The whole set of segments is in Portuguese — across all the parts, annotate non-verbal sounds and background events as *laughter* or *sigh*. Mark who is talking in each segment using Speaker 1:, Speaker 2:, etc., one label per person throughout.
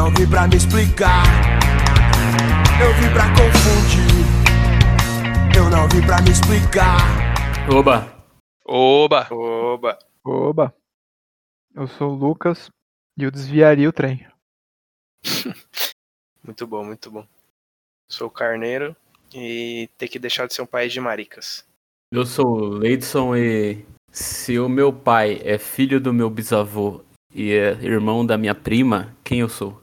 Speaker 1: não vim pra me explicar. Eu vim pra confundir. Eu não vim pra me explicar.
Speaker 2: Oba!
Speaker 3: Oba!
Speaker 4: Oba!
Speaker 5: Oba! Eu sou o Lucas e eu desviaria o trem. *laughs*
Speaker 4: Muito bom, muito bom. Sou o Carneiro e ter que deixar de ser um país de maricas.
Speaker 2: Eu sou o Leidson e se o meu pai é filho do meu bisavô e é irmão da minha prima, quem eu sou?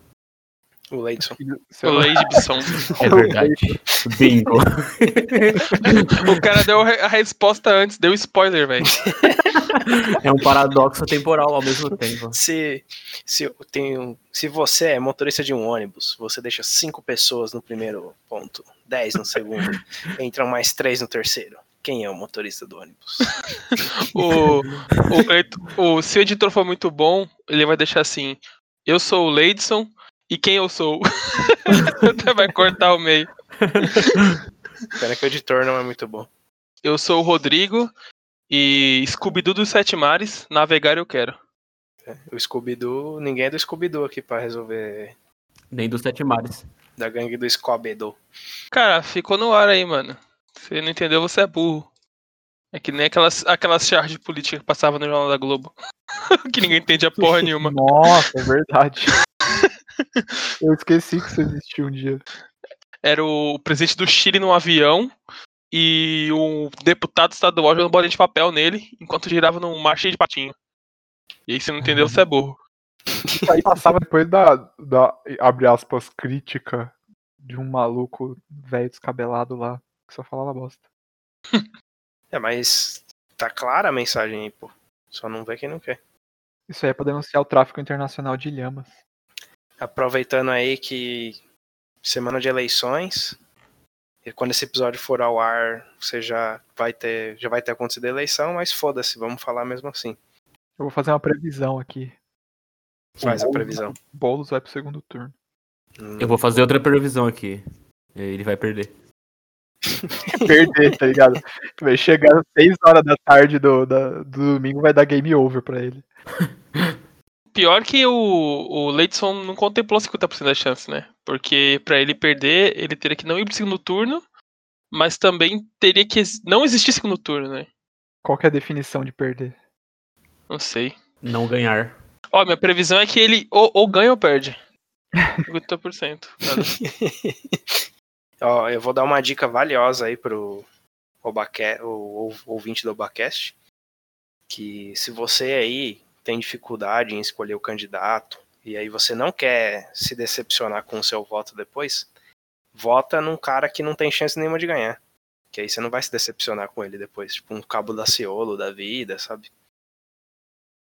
Speaker 4: O Leidson.
Speaker 3: O Lady Bisson. *laughs*
Speaker 2: É verdade. *laughs* Bingo.
Speaker 3: o cara deu a resposta antes, deu spoiler, velho. *laughs*
Speaker 2: É um paradoxo temporal ao mesmo tempo.
Speaker 4: Se, se, eu tenho, se você é motorista de um ônibus, você deixa cinco pessoas no primeiro ponto, dez no segundo, entram mais três no terceiro. Quem é o motorista do ônibus?
Speaker 3: o, o, o, se o editor for muito bom, ele vai deixar assim: Eu sou o Leidson, e quem eu sou? *laughs* Até vai cortar o meio.
Speaker 4: Pena que o editor não é muito bom.
Speaker 3: Eu sou o Rodrigo e Scooby-Doo dos Sete Mares, navegar eu quero.
Speaker 4: É, o Scooby-Doo, ninguém é do Scooby-Doo aqui pra resolver.
Speaker 2: Nem dos Sete Mares.
Speaker 4: Da gangue do Scooby-Doo.
Speaker 3: Cara, ficou no ar aí, mano. Você não entendeu, você é burro. É que nem aquelas, aquelas charges políticas que passavam no Jornal da Globo. *laughs* que ninguém entende a porra nenhuma.
Speaker 5: Nossa, é verdade. *laughs* *laughs* Eu esqueci que isso existiu um dia.
Speaker 3: Era o presidente do Chile num avião e o deputado estadual jogando bolinha de papel nele enquanto girava num mar cheio de patinho. E aí você não entendeu, você é burro.
Speaker 5: Isso aí passava depois da, da, abre aspas, crítica de um maluco velho descabelado lá que só falava bosta. *laughs*
Speaker 4: É, mas tá clara a mensagem aí, pô. Só não vê quem não quer.
Speaker 5: Isso aí é pra denunciar o tráfico internacional de lhamas.
Speaker 4: Aproveitando aí que semana de eleições, e quando esse episódio for ao ar, você já vai ter, já vai ter acontecido a eleição, mas foda-se, vamos falar mesmo assim.
Speaker 5: Eu vou fazer uma previsão aqui.
Speaker 4: Faz a previsão.
Speaker 5: Boulos vai pro segundo turno.
Speaker 2: Hum. Eu vou fazer outra previsão aqui. Ele vai perder. *laughs*
Speaker 5: perder, tá ligado? Vai chegar às 6 horas da tarde do, da, do domingo, vai dar game over pra ele. *laughs*
Speaker 3: Pior que o, o Leidson não contemplou 50% da chance, né? Porque para ele perder, ele teria que não ir pro segundo turno, mas também teria que não existir segundo turno, né?
Speaker 5: Qual que é a definição de perder?
Speaker 3: Não sei.
Speaker 2: Não ganhar.
Speaker 3: Ó, minha previsão é que ele ou, ou ganha ou perde. *laughs* 50%. *laughs*
Speaker 4: Ó, eu vou dar uma dica valiosa aí pro Obaque, o, o ouvinte do Obacast. Que se você aí tem dificuldade em escolher o candidato e aí você não quer se decepcionar com o seu voto depois, vota num cara que não tem chance nenhuma de ganhar. Que aí você não vai se decepcionar com ele depois. Tipo um cabo da Ciolo da vida, sabe?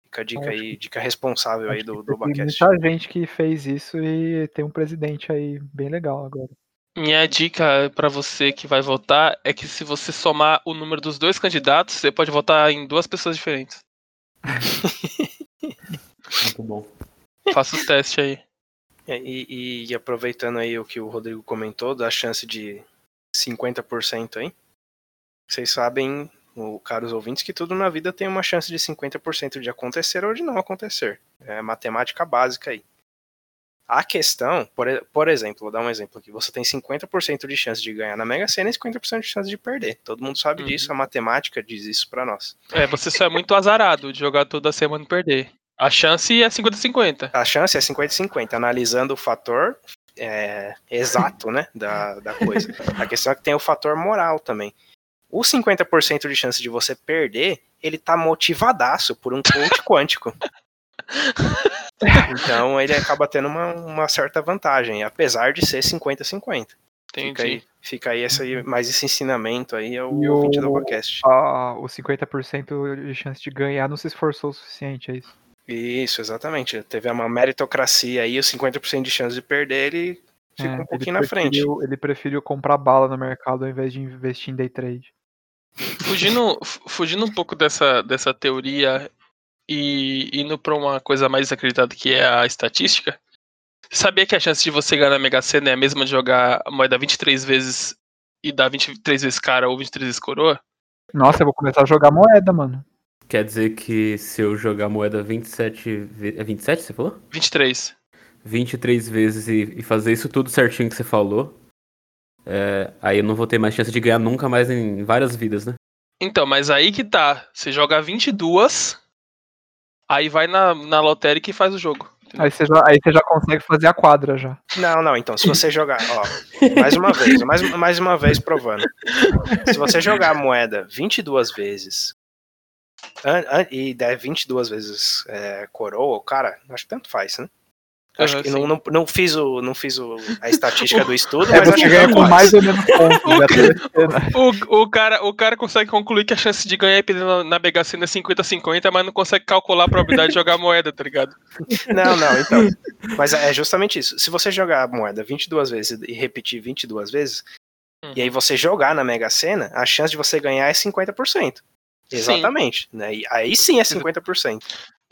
Speaker 4: Fica a dica aí, dica responsável aí do, do.
Speaker 5: Tem muita gente que fez isso e tem um presidente aí bem legal agora.
Speaker 3: Minha dica para você que vai votar é que se você somar o número dos dois candidatos, você pode votar em duas pessoas diferentes.
Speaker 2: Muito bom.
Speaker 3: Faça o teste aí.
Speaker 4: É, e, e, aproveitando aí o que o Rodrigo comentou, da chance de 50% aí. Vocês sabem, o, caros ouvintes, que tudo na vida tem uma chance de 50% de acontecer ou de não acontecer. É matemática básica aí. A questão, por, por exemplo, vou dar um exemplo aqui. Você tem 50% de chance de ganhar na Mega Sena e 50% de chance de perder. Todo mundo sabe uhum. disso, a matemática diz isso para nós.
Speaker 3: É, você só é muito azarado de jogar toda semana e perder. A chance é 50-50.
Speaker 4: A chance é 50-50, analisando o fator é, exato, né, da, da coisa. A questão é que tem o fator moral também. O 50% de chance de você perder, ele tá motivadaço por um coach quântico. *laughs* Então ele acaba tendo uma, uma certa vantagem, apesar de ser 50-50. Fica aí, fica aí esse, mais esse ensinamento aí ao e ouvinte do podcast.
Speaker 5: A, o 50% de chance de ganhar não se esforçou o suficiente, é isso?
Speaker 4: Isso, exatamente. Teve uma meritocracia aí, o 50% de chance de perder, ele ficou é, um pouquinho na frente.
Speaker 5: Ele preferiu comprar bala no mercado ao invés de investir em day trade.
Speaker 3: Fugindo, fugindo um pouco dessa, dessa teoria e indo para uma coisa mais desacreditada que é a estatística, sabia que a chance de você ganhar na Mega Sena é a mesma de jogar a moeda 23 vezes e dar 23 vezes cara ou 23 vezes coroa?
Speaker 5: Nossa, eu vou começar a jogar moeda, mano.
Speaker 2: Quer dizer que se eu jogar moeda 27. É 27, você falou?
Speaker 3: 23.
Speaker 2: 23 vezes e, e fazer isso tudo certinho que você falou, é, aí eu não vou ter mais chance de ganhar nunca mais em várias vidas, né?
Speaker 3: Então, mas aí que tá. Você joga 22, aí vai na, na lotérica e faz o jogo.
Speaker 5: Aí você, já, aí você já consegue fazer a quadra já.
Speaker 4: Não, não, então, se você jogar, ó, mais uma vez, mais, mais uma vez provando. Se você jogar a moeda 22 vezes an, an, e der 22 vezes é, coroa, cara, acho que tanto faz, né? Acho
Speaker 3: Aham,
Speaker 4: que não, não, não fiz, o, não fiz o, a estatística *laughs* do estudo,
Speaker 5: É,
Speaker 4: mas acho
Speaker 5: ganha com mais ou menos pontos. já tem-
Speaker 3: O, o, cara, o cara consegue concluir que a chance de ganhar na, na Mega Sena é 50-50, mas não consegue calcular a probabilidade de jogar moeda, tá ligado? *laughs*
Speaker 4: Não, não, então. Mas é justamente isso. Se você jogar a moeda 22 vezes e repetir 22 vezes, e aí você jogar na Mega Sena, a chance de você ganhar é 50%. Exatamente. Né? E aí sim é 50%.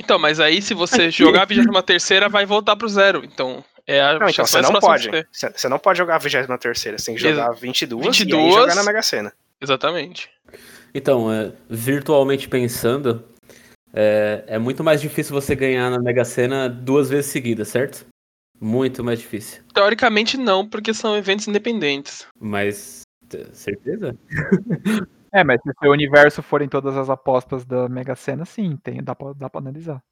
Speaker 3: Então, mas aí se você jogar a 23 terceira, vai voltar pro zero. Então, é a
Speaker 4: Não, então
Speaker 3: chance
Speaker 4: você não pode. Você não pode jogar a 23 você tem que jogar 22, e aí
Speaker 3: 22.
Speaker 4: jogar na Mega Sena.
Speaker 3: Exatamente.
Speaker 2: Então, é, virtualmente pensando, é, é muito mais difícil você ganhar na Mega Sena duas vezes seguidas, certo? Muito mais difícil.
Speaker 3: Teoricamente não, porque são eventos independentes.
Speaker 2: Mas, certeza? *laughs*
Speaker 5: É, mas se o universo forem todas as apostas da Mega Sena, sim, tem, dá, pra, dá pra analisar.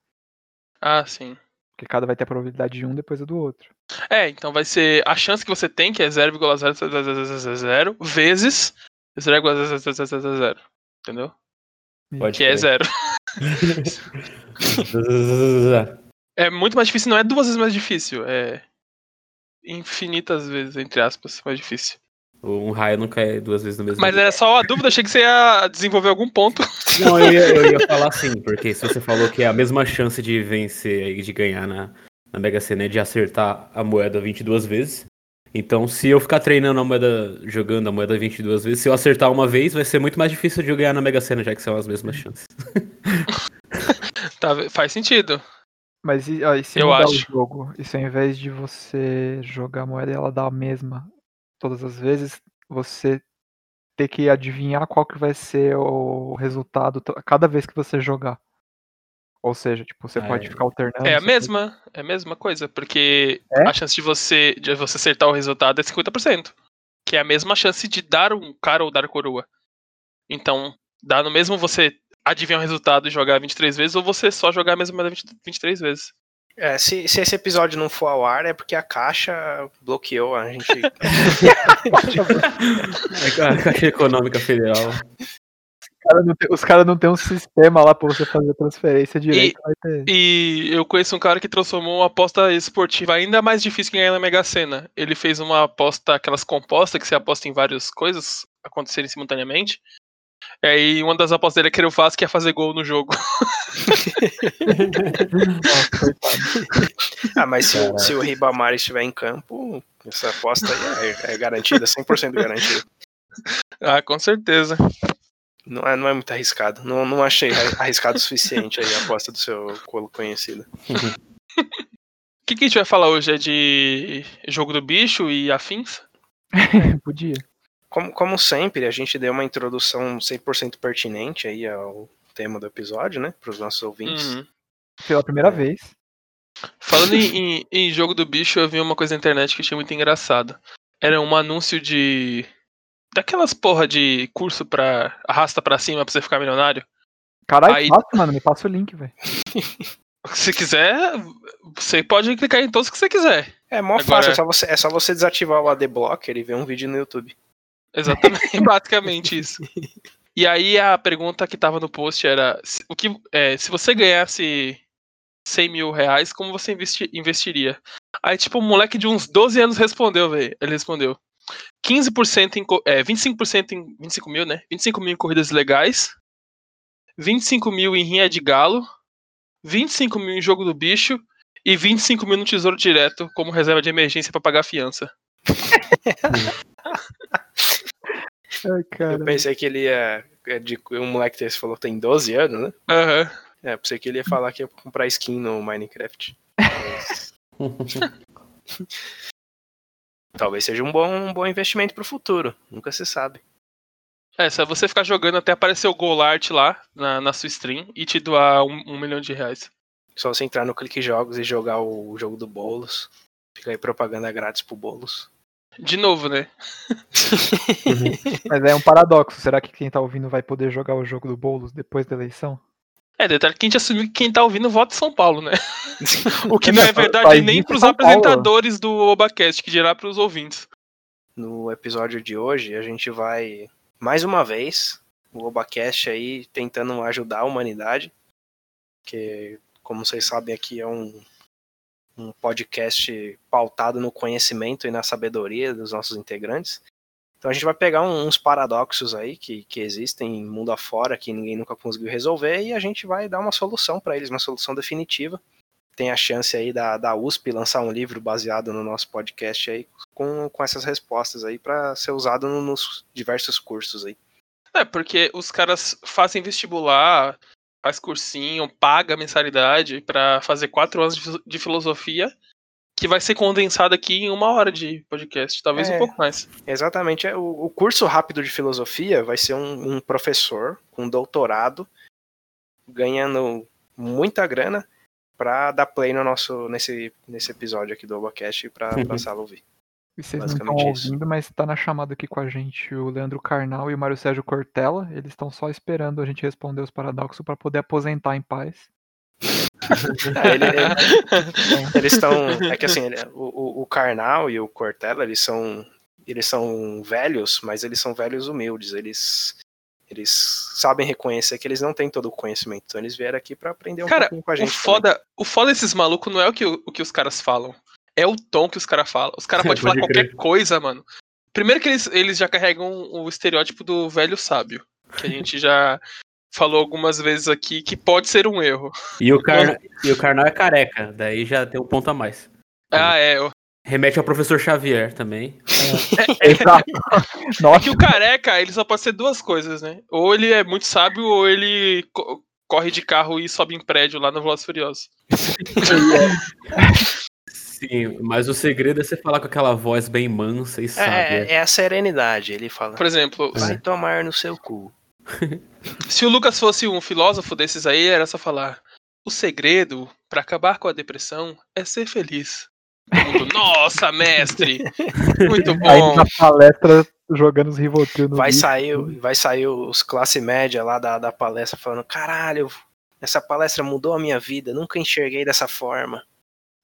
Speaker 3: Ah, sim.
Speaker 5: Porque cada vai ter a probabilidade de um depois a do outro.
Speaker 3: É, então vai ser a chance que você tem, que é 0,0000 vezes 0,0000. Entendeu?
Speaker 2: Pode
Speaker 3: Que é zero. *laughs* É muito mais difícil, não é duas vezes mais difícil, é infinitas vezes, entre aspas, mais difícil.
Speaker 2: Um raio não cai duas vezes no mesmo
Speaker 3: Mas
Speaker 2: dia.
Speaker 3: era só a dúvida, achei que você ia desenvolver algum ponto. *laughs*
Speaker 2: Não, eu ia, eu ia falar sim, porque se você falou que é a mesma chance de vencer e de ganhar na, na Mega Sena é de acertar a moeda 22 vezes. Então, se eu ficar treinando a moeda, jogando a moeda 22 vezes, se eu acertar uma vez, vai ser muito mais difícil de eu ganhar na Mega Sena, já que são as mesmas chances. *laughs*
Speaker 3: Tá, faz sentido.
Speaker 5: Mas e, ó, e se
Speaker 3: Eu
Speaker 5: mudar
Speaker 3: acho.
Speaker 5: o jogo? E se ao invés de você jogar a moeda e ela dar a mesma todas as vezes, você ter que adivinhar qual que vai ser o resultado cada vez que você jogar. Ou seja, tipo, você
Speaker 2: Ah,
Speaker 5: pode
Speaker 2: é.
Speaker 5: ficar alternando.
Speaker 3: É a mesma, é a mesma coisa, porque
Speaker 5: É?
Speaker 3: a chance de você, de você acertar o resultado é 50%. Que é a mesma chance de dar um cara ou dar coroa. Então, dá no mesmo você adivinhar o resultado e jogar 23 vezes, ou você só jogar a mesma moeda 20 23 vezes.
Speaker 4: É, se, se esse episódio não for ao ar, é porque a caixa bloqueou a gente. *laughs*
Speaker 2: É a Caixa Econômica Federal.
Speaker 5: cara não os caras não tem um sistema lá pra você fazer transferência direito. vai ter.
Speaker 3: E eu conheço um cara que transformou uma aposta esportiva ainda mais difícil que ganhar na Mega Sena. Ele fez uma aposta, aquelas compostas que você aposta em várias coisas acontecerem simultaneamente. E aí uma das apostas dele é que o Vasco ia fazer gol no jogo. *laughs*
Speaker 4: Ah, mas se, o- se o Ribamar estiver em campo, essa aposta aí é, é garantida, 100% garantida.
Speaker 3: ah, com certeza.
Speaker 4: Não é, não é muito arriscado. Não, não achei arriscado o suficiente aí a aposta do seu colo conhecido.
Speaker 3: O que, que a gente vai falar hoje? É de jogo do bicho e afins? *laughs*
Speaker 5: Podia.
Speaker 4: Como, como sempre, a gente deu uma introdução 100% pertinente aí ao tema do episódio, né? Para os nossos ouvintes.
Speaker 3: Uhum.
Speaker 5: Pela primeira vez.
Speaker 3: Falando em, *laughs* em- em jogo do bicho, eu vi uma coisa na internet que achei muito engraçado. Era um anúncio de. Daquelas porra de curso pra. arrasta pra cima pra você ficar milionário.
Speaker 5: Caralho,
Speaker 3: Aí-
Speaker 5: fácil, mano. Me passa o link, velho. *laughs*
Speaker 3: Se quiser, você pode clicar em todos que você quiser.
Speaker 4: É mó
Speaker 3: Agora-
Speaker 4: fácil, é só, você, é só você desativar o AD Blocker e ver um vídeo no YouTube.
Speaker 3: Exatamente, *laughs* basicamente isso. E aí a pergunta que tava no post era: se, o que, é, se você ganhasse 100 mil reais, como você investi- investiria? Aí, tipo, um moleque de uns 12 anos respondeu, velho. Ele respondeu: 15% em. É, 25% em. 25 mil, né? 25 mil em corridas legais, 25 mil em rinha de galo, 25 mil em jogo do bicho e 25 mil no tesouro direto como reserva de emergência pra pagar a fiança. *laughs*
Speaker 5: Ai, cara.
Speaker 4: Eu pensei que ele ia. é De, um moleque desse falou que tem 12 anos, né?
Speaker 3: Aham.
Speaker 4: É, pensei que ele ia falar que ia comprar skin no Minecraft. *laughs* Talvez seja um bom, um bom investimento pro futuro. Nunca se sabe.
Speaker 3: É, só você ficar jogando até aparecer o Golart lá na, na sua stream e te doar um, um milhão de reais.
Speaker 4: Só você entrar no Clique Jogos e jogar o jogo do Boulos. Fica aí propaganda grátis pro Boulos.
Speaker 3: De novo, né?
Speaker 5: Mas é um paradoxo. Será que quem tá ouvindo vai poder jogar o jogo do Boulos depois da eleição?
Speaker 3: É, detalhe que a gente assumiu que quem tá ouvindo vota em São Paulo, né? *laughs* O que não é verdade nem pros
Speaker 5: São Paulo.
Speaker 3: apresentadores do Obacast, que dirá pros ouvintes.
Speaker 4: No episódio de hoje, a gente vai, mais uma vez, o Obacast aí tentando ajudar a humanidade. Que, como vocês sabem, aqui é um, um podcast pautado no conhecimento e na sabedoria dos nossos integrantes. Então a gente vai pegar uns paradoxos aí que, que existem mundo afora, que ninguém nunca conseguiu resolver, e a gente vai dar uma solução para eles, uma solução definitiva. Tem a chance aí da, da USP lançar um livro baseado no nosso podcast aí, com, com essas respostas aí, para ser usado no- nos diversos cursos aí.
Speaker 3: É, porque os caras fazem vestibular, faz cursinho, paga mensalidade pra fazer quatro anos de filo- de filosofia, que vai ser condensado aqui em uma hora de podcast, talvez
Speaker 4: É.
Speaker 3: um pouco mais.
Speaker 4: Exatamente. é, O, o curso rápido de filosofia vai ser um, um professor com doutorado ganhando muita grana para dar play no nosso nesse, nesse episódio aqui do Obacast para a *laughs* sala ouvir.
Speaker 5: E vocês não estão
Speaker 4: Basicamente isso.
Speaker 5: ouvindo, mas tá na chamada aqui com a gente o Leandro Carnal e o Mário Sérgio Cortella. Eles estão só esperando a gente responder os paradoxos para poder aposentar em paz. *laughs*
Speaker 4: É, ele- ele- *laughs* eles estão. É que assim, ele- o, o, o Karnal e o Cortella, eles são. Eles são velhos, mas eles são velhos humildes. Eles. Eles sabem reconhecer que eles não têm todo o conhecimento. Então eles vieram aqui para aprender um
Speaker 3: Cara,
Speaker 4: pouquinho com a
Speaker 3: O
Speaker 4: gente. também.
Speaker 3: foda, o foda desses malucos não é o que, o, o que os caras falam. É o tom que os caras falam. Os caras *laughs* podem falar
Speaker 2: Pode
Speaker 3: qualquer
Speaker 2: crer.
Speaker 3: coisa, mano. Primeiro que eles, eles já carregam o estereótipo do velho sábio. Que a *laughs* gente já falou algumas vezes aqui que pode ser um erro.
Speaker 2: E o, Carna... e o Karnal é careca, daí já tem um ponto a mais.
Speaker 3: Ah, é. o-
Speaker 2: Remete ao professor Xavier também. *laughs*
Speaker 5: Exato.
Speaker 3: É
Speaker 5: Nossa,
Speaker 3: que o careca, ele só pode ser duas coisas, né? Ou ele é muito sábio, ou ele co- corre de carro e sobe em prédio lá no Velozes e Furiosos.
Speaker 2: Sim, mas o segredo é você falar com aquela voz bem mansa e
Speaker 4: É,
Speaker 2: sábia.
Speaker 4: é, é a serenidade, ele fala.
Speaker 3: Por exemplo,
Speaker 4: Vai tomar no seu cu. *laughs*
Speaker 3: se o Lucas fosse um filósofo desses aí, era só falar: o segredo pra acabar com a depressão é ser feliz. Mundo, *laughs* Nossa, mestre! Muito
Speaker 5: aí
Speaker 3: bom.
Speaker 5: na palestra jogando os Rivotril no
Speaker 4: Vai sair, vai sair os classe média lá da, da palestra falando: caralho, essa palestra mudou a minha vida, nunca enxerguei dessa forma.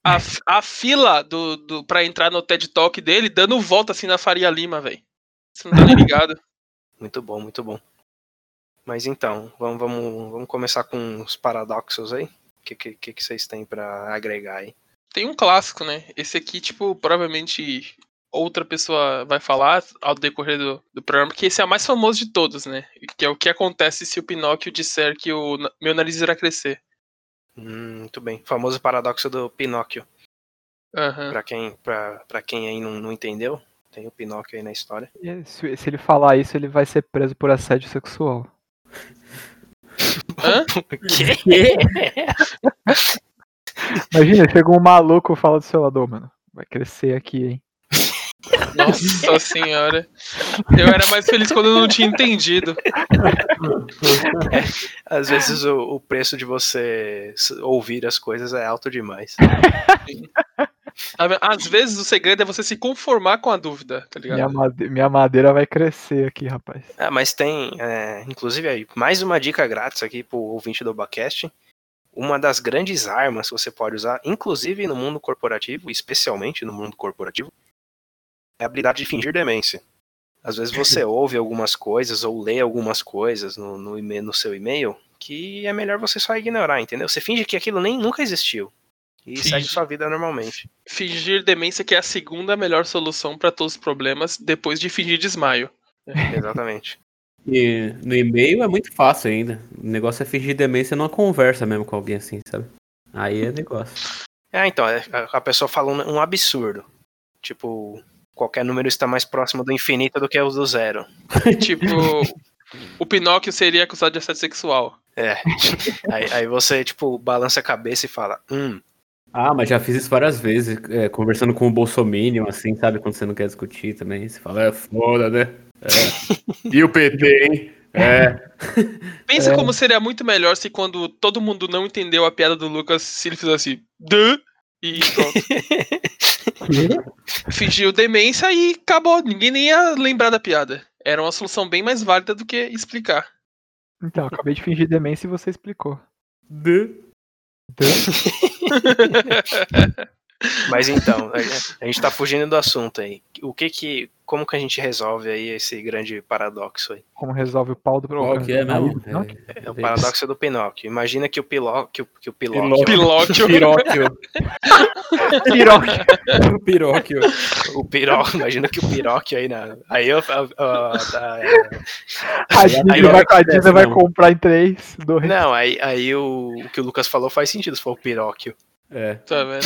Speaker 3: A, f- a fila do, do, pra entrar no TED Talk dele dando volta assim na Faria Lima, velho. Você não tá nem *laughs* ligado.
Speaker 4: Muito bom, muito bom. Mas então, vamos, vamos, vamos começar com os paradoxos aí? O que, que, que vocês têm pra agregar aí?
Speaker 3: Tem um clássico, né? Esse aqui, tipo, provavelmente outra pessoa vai falar ao decorrer do, do programa, que esse é o mais famoso de todos, né? Que é o que acontece se o Pinóquio disser que o meu nariz irá crescer.
Speaker 4: Hum, muito bem. Famoso paradoxo do Pinóquio.
Speaker 3: Aham.
Speaker 4: Pra quem, pra, pra quem aí não, não entendeu, tem o Pinóquio aí na história.
Speaker 5: E Se, se ele falar isso, ele vai ser preso por assédio sexual.
Speaker 3: Hã? *laughs*
Speaker 5: Imagina, chega um maluco e fala do seu lado, "Ô, mano. Vai crescer aqui, hein?
Speaker 3: Nossa senhora. Eu era mais feliz quando eu não tinha entendido.
Speaker 4: Às vezes o, o preço de você ouvir as coisas é alto demais.
Speaker 3: Às vezes o segredo é você se conformar com a dúvida, tá ligado?
Speaker 5: Minha, made- minha madeira vai crescer aqui, rapaz.
Speaker 4: Ah, mas tem, é, inclusive aí, mais uma dica grátis aqui pro ouvinte do Bacast. Uma das grandes armas que você pode usar, inclusive no mundo corporativo, especialmente no mundo corporativo, é a habilidade de fingir demência. Às vezes você *laughs* ouve algumas coisas ou lê algumas coisas no, no, e-mail- no seu e-mail que é melhor você só ignorar, entendeu? Você finge que aquilo nem nunca existiu. E
Speaker 3: Finge.
Speaker 4: segue sua vida normalmente.
Speaker 3: Fingir demência que é a segunda melhor solução pra todos os problemas depois de fingir desmaio. *laughs*
Speaker 4: Exatamente.
Speaker 2: E no e-mail é muito fácil ainda. O negócio é fingir demência numa conversa mesmo com alguém assim, sabe? Aí é negócio.
Speaker 4: Ah, então, é- a pessoa fala um absurdo. Tipo, qualquer número está mais próximo do infinito do que o do zero. *laughs*
Speaker 3: tipo, o Pinóquio seria acusado de assédio sexual.
Speaker 4: É. aí, aí você, tipo, balança a cabeça e fala, hum,
Speaker 2: Ah, mas já fiz isso várias vezes, é, conversando com o Bolsominion, assim, sabe? Quando você não quer discutir também. Você fala, é foda, né? É. *laughs* E o PT, hein? É.
Speaker 3: Pensa
Speaker 5: É.
Speaker 3: como seria muito melhor se quando todo mundo não entendeu a piada do Lucas, se ele fizesse Duh! E pronto. *laughs* Fingiu demência e acabou. Ninguém nem ia lembrar da piada. Era uma solução bem mais válida do que explicar.
Speaker 5: Então, acabei de fingir demência e você explicou. *laughs*
Speaker 4: Mas então, a- a gente tá fugindo do assunto aí. O que que. Como que a gente resolve aí esse grande paradoxo aí?
Speaker 5: Como resolve o pau do
Speaker 2: que é mesmo?
Speaker 5: Não,
Speaker 4: É o paradoxo do Pinóquio. Imagina que o Pinóquio. Que o Pinóquio.
Speaker 2: Pilóquio.
Speaker 3: Pinóquio. *laughs*
Speaker 2: Piróquio.
Speaker 5: Piroca. *laughs*
Speaker 2: Piróquio.
Speaker 4: O Pinóquio. Imagina que o Pinóquio aí na. Aí eu. a- a- a-
Speaker 5: A Disney
Speaker 2: piroca
Speaker 5: vai, a Disney vai comprar em três, dois.
Speaker 4: Não, aí, aí o, o que o Lucas falou faz sentido se for o Pinóquio.
Speaker 2: É.
Speaker 3: Tá vendo?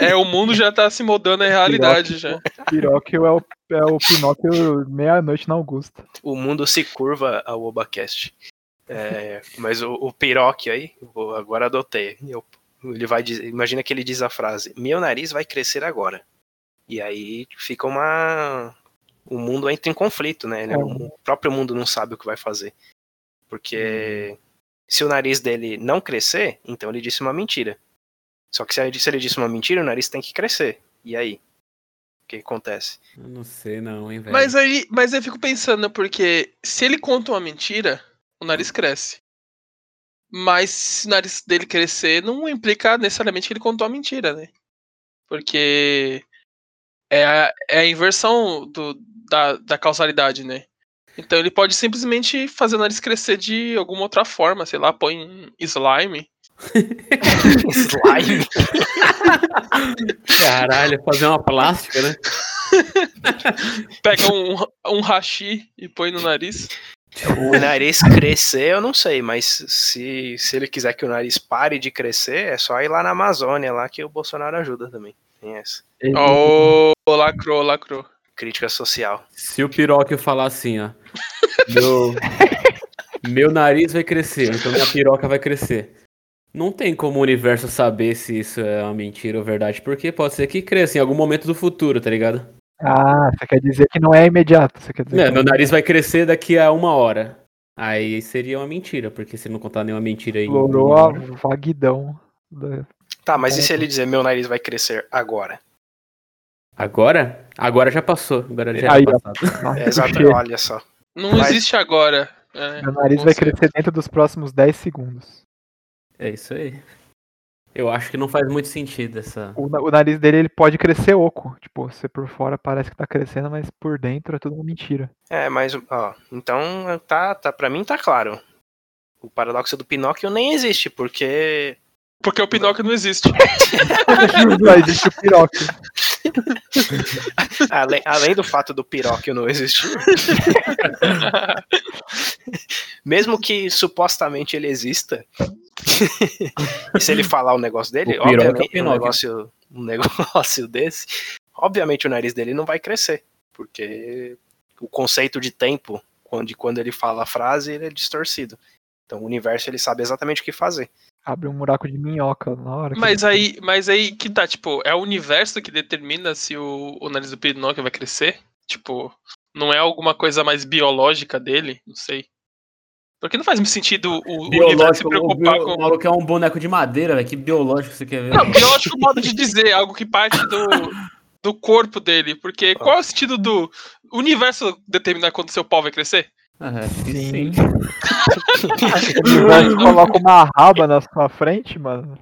Speaker 3: É, o mundo já tá se moldando à realidade já.
Speaker 5: Pinóquio é o, é o Pinóquio meia-noite na Augusta.
Speaker 4: O mundo se curva ao Obacast. É, mas o, o Pinóquio aí, eu agora adotei. Eu- ele vai dizer, imagina que ele diz a frase: Meu nariz vai crescer agora. E aí fica uma. O mundo entra em conflito, né?
Speaker 5: É.
Speaker 4: O próprio mundo não sabe o que vai fazer. Porque se o nariz dele não crescer, então ele disse uma mentira. Só que se ele, se ele disse uma mentira, o nariz tem que crescer. E aí? O que acontece?
Speaker 2: Eu não sei não, hein, velho.
Speaker 3: Mas aí, mas eu fico pensando, porque se ele conta uma mentira, o nariz cresce. Mas se o nariz dele crescer, não implica necessariamente que ele contou uma mentira, né? Porque é a, é a inversão do, da, da causalidade, né? Então ele pode simplesmente fazer o nariz crescer de alguma outra forma, sei lá, põe slime. *laughs*
Speaker 4: Slime.
Speaker 2: Caralho, fazer uma plástica, né?
Speaker 3: Pega um, um hashi e põe no nariz.
Speaker 4: O nariz crescer, eu não sei, mas se, se ele quiser que o nariz pare de crescer, é só ir lá na Amazônia, lá que o Bolsonaro ajuda também. Tem essa.
Speaker 3: Oh, lacrou, lacrou.
Speaker 4: Crítica social.
Speaker 2: Se o Piróquio falar assim, ó. Meu, meu nariz vai crescer, então minha piroca vai crescer. Não tem como o universo saber se isso é uma mentira ou verdade, porque pode ser que cresça em algum momento do futuro, tá ligado?
Speaker 5: Ah, você quer dizer que não é imediato. Você quer dizer
Speaker 2: É,
Speaker 5: que
Speaker 2: meu nariz vai crescer daqui a uma hora. Aí seria uma mentira, porque se não contar nenhuma mentira aí.
Speaker 5: explorou a vaguidão. da-
Speaker 4: Tá, mas e se ele dizer meu nariz vai crescer agora?
Speaker 2: Agora? Agora já passou. Agora já
Speaker 5: Aí,
Speaker 2: é passado. *laughs*
Speaker 4: É, exato, olha só.
Speaker 3: Não
Speaker 4: Mas-
Speaker 3: existe agora. é,
Speaker 5: Meu nariz vai crescer dentro dos próximos 10 segundos.
Speaker 2: É isso aí. Eu acho que não faz muito sentido essa.
Speaker 5: O, o nariz dele ele pode crescer oco. Tipo, você por fora parece que tá crescendo, mas por dentro é tudo uma mentira.
Speaker 4: É, mas, ó, então tá, tá, pra mim tá claro. O paradoxo do Pinóquio nem existe, porque
Speaker 3: Porque o Pinóquio não existe. *laughs*
Speaker 5: Não existe o piroque. *laughs*
Speaker 4: além, além do fato do Pinóquio não existir, *laughs* mesmo que supostamente ele exista, e se ele falar o negócio dele,
Speaker 2: O é o
Speaker 4: obviamente um
Speaker 2: Pinóquio.
Speaker 4: negócio, um negócio desse, obviamente o nariz dele não vai crescer, porque o conceito de tempo, quando, de quando ele fala a frase, ele é distorcido. Então o universo ele sabe exatamente o que fazer.
Speaker 5: Abre um buraco de minhoca na hora. que
Speaker 3: Mas
Speaker 5: ele-
Speaker 3: aí, mas aí que tá, tipo, é o universo que determina se o, o nariz do Pinóquio vai crescer? Tipo, não é alguma coisa mais biológica dele? Não sei. Porque não faz muito sentido o, o universo se
Speaker 2: Biológico, o,
Speaker 3: preocupar
Speaker 2: bio- o
Speaker 3: com.
Speaker 2: maluco é um boneco de madeira, velho. Que biológico você quer ver?
Speaker 3: Não, biológico é modo de dizer, algo que parte do, do corpo dele. Porque qual é o sentido do o universo determinar quando seu pau vai crescer?
Speaker 2: É,
Speaker 5: Sim.
Speaker 2: sim.
Speaker 5: O coloca uma raba na sua frente, mano.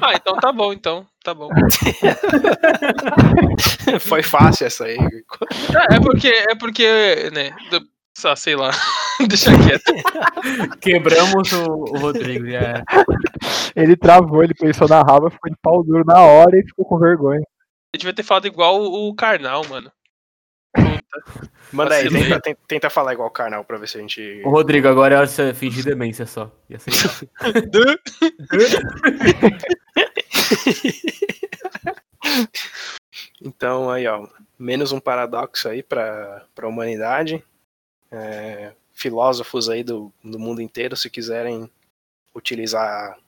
Speaker 3: Ah, então tá bom, então. Tá bom. *laughs*
Speaker 4: Foi fácil essa aí.
Speaker 3: É, é porque, é porque, né? do- ah, sei lá. *laughs* Deixa quieto.
Speaker 2: Quebramos o, o Rodrigo. É.
Speaker 5: Ele travou, ele pensou na raba, ficou de pau duro na hora e ficou com vergonha.
Speaker 3: Eu devia ter falado igual o, o Karnal, mano.
Speaker 4: Manda aí, tenta, tenta, tenta falar igual o Karnal pra ver se a gente.
Speaker 2: O Rodrigo, agora é hora de você fingir demência só. Legal. *laughs* *laughs*
Speaker 4: Então, aí, ó, menos um paradoxo aí pra, pra humanidade. É, filósofos aí do, do mundo inteiro, se quiserem utilizar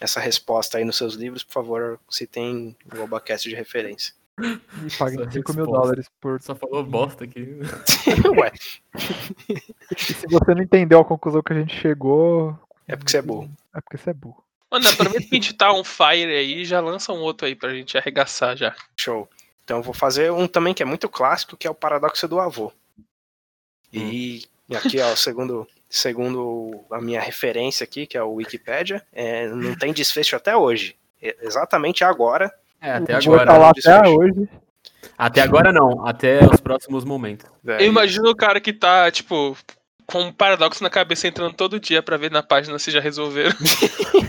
Speaker 4: essa resposta aí nos seus livros, por favor, citem o Obacast de referência.
Speaker 5: Me paguem
Speaker 2: Essa
Speaker 5: 5 mil dólares por.
Speaker 2: Só falou bosta aqui. *laughs*
Speaker 4: Ué, *laughs*
Speaker 5: E se você não entendeu a conclusão que a gente chegou.
Speaker 4: é porque você é burro.
Speaker 5: É porque você é burro.
Speaker 3: Mano, aproveita que a gente tá on fire aí e já lança um outro aí pra gente arregaçar já.
Speaker 4: Show. Então eu vou fazer um também que é muito clássico, que é o paradoxo do avô. E aqui, ó, segundo, segundo a minha referência aqui, que é o Wikipedia, é, não tem desfecho até hoje. É exatamente agora.
Speaker 2: É, até
Speaker 5: O
Speaker 2: agora.
Speaker 5: tá lá até hoje.
Speaker 2: Até agora não, até os próximos momentos.
Speaker 3: Eu imagino o cara que tá, tipo, com um paradoxo na cabeça entrando todo dia pra ver na página se já resolveram. *laughs*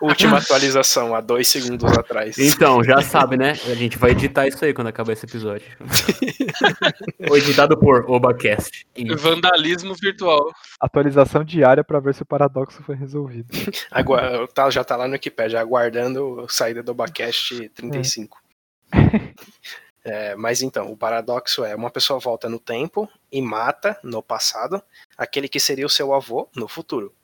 Speaker 4: Última atualização, há dois segundos atrás.
Speaker 2: Então, já sabe, né? A gente vai editar isso aí quando acabar esse episódio. *laughs* Ou editado por Obacast.
Speaker 3: Vandalismo virtual.
Speaker 5: Atualização diária pra ver se o paradoxo foi resolvido. *laughs*
Speaker 4: Agora, tá- já tá lá no Wikipedia, aguardando a saída do Bacast 35. É, mas então, o paradoxo é: uma pessoa volta no tempo e mata, no passado, aquele que seria o seu avô no futuro.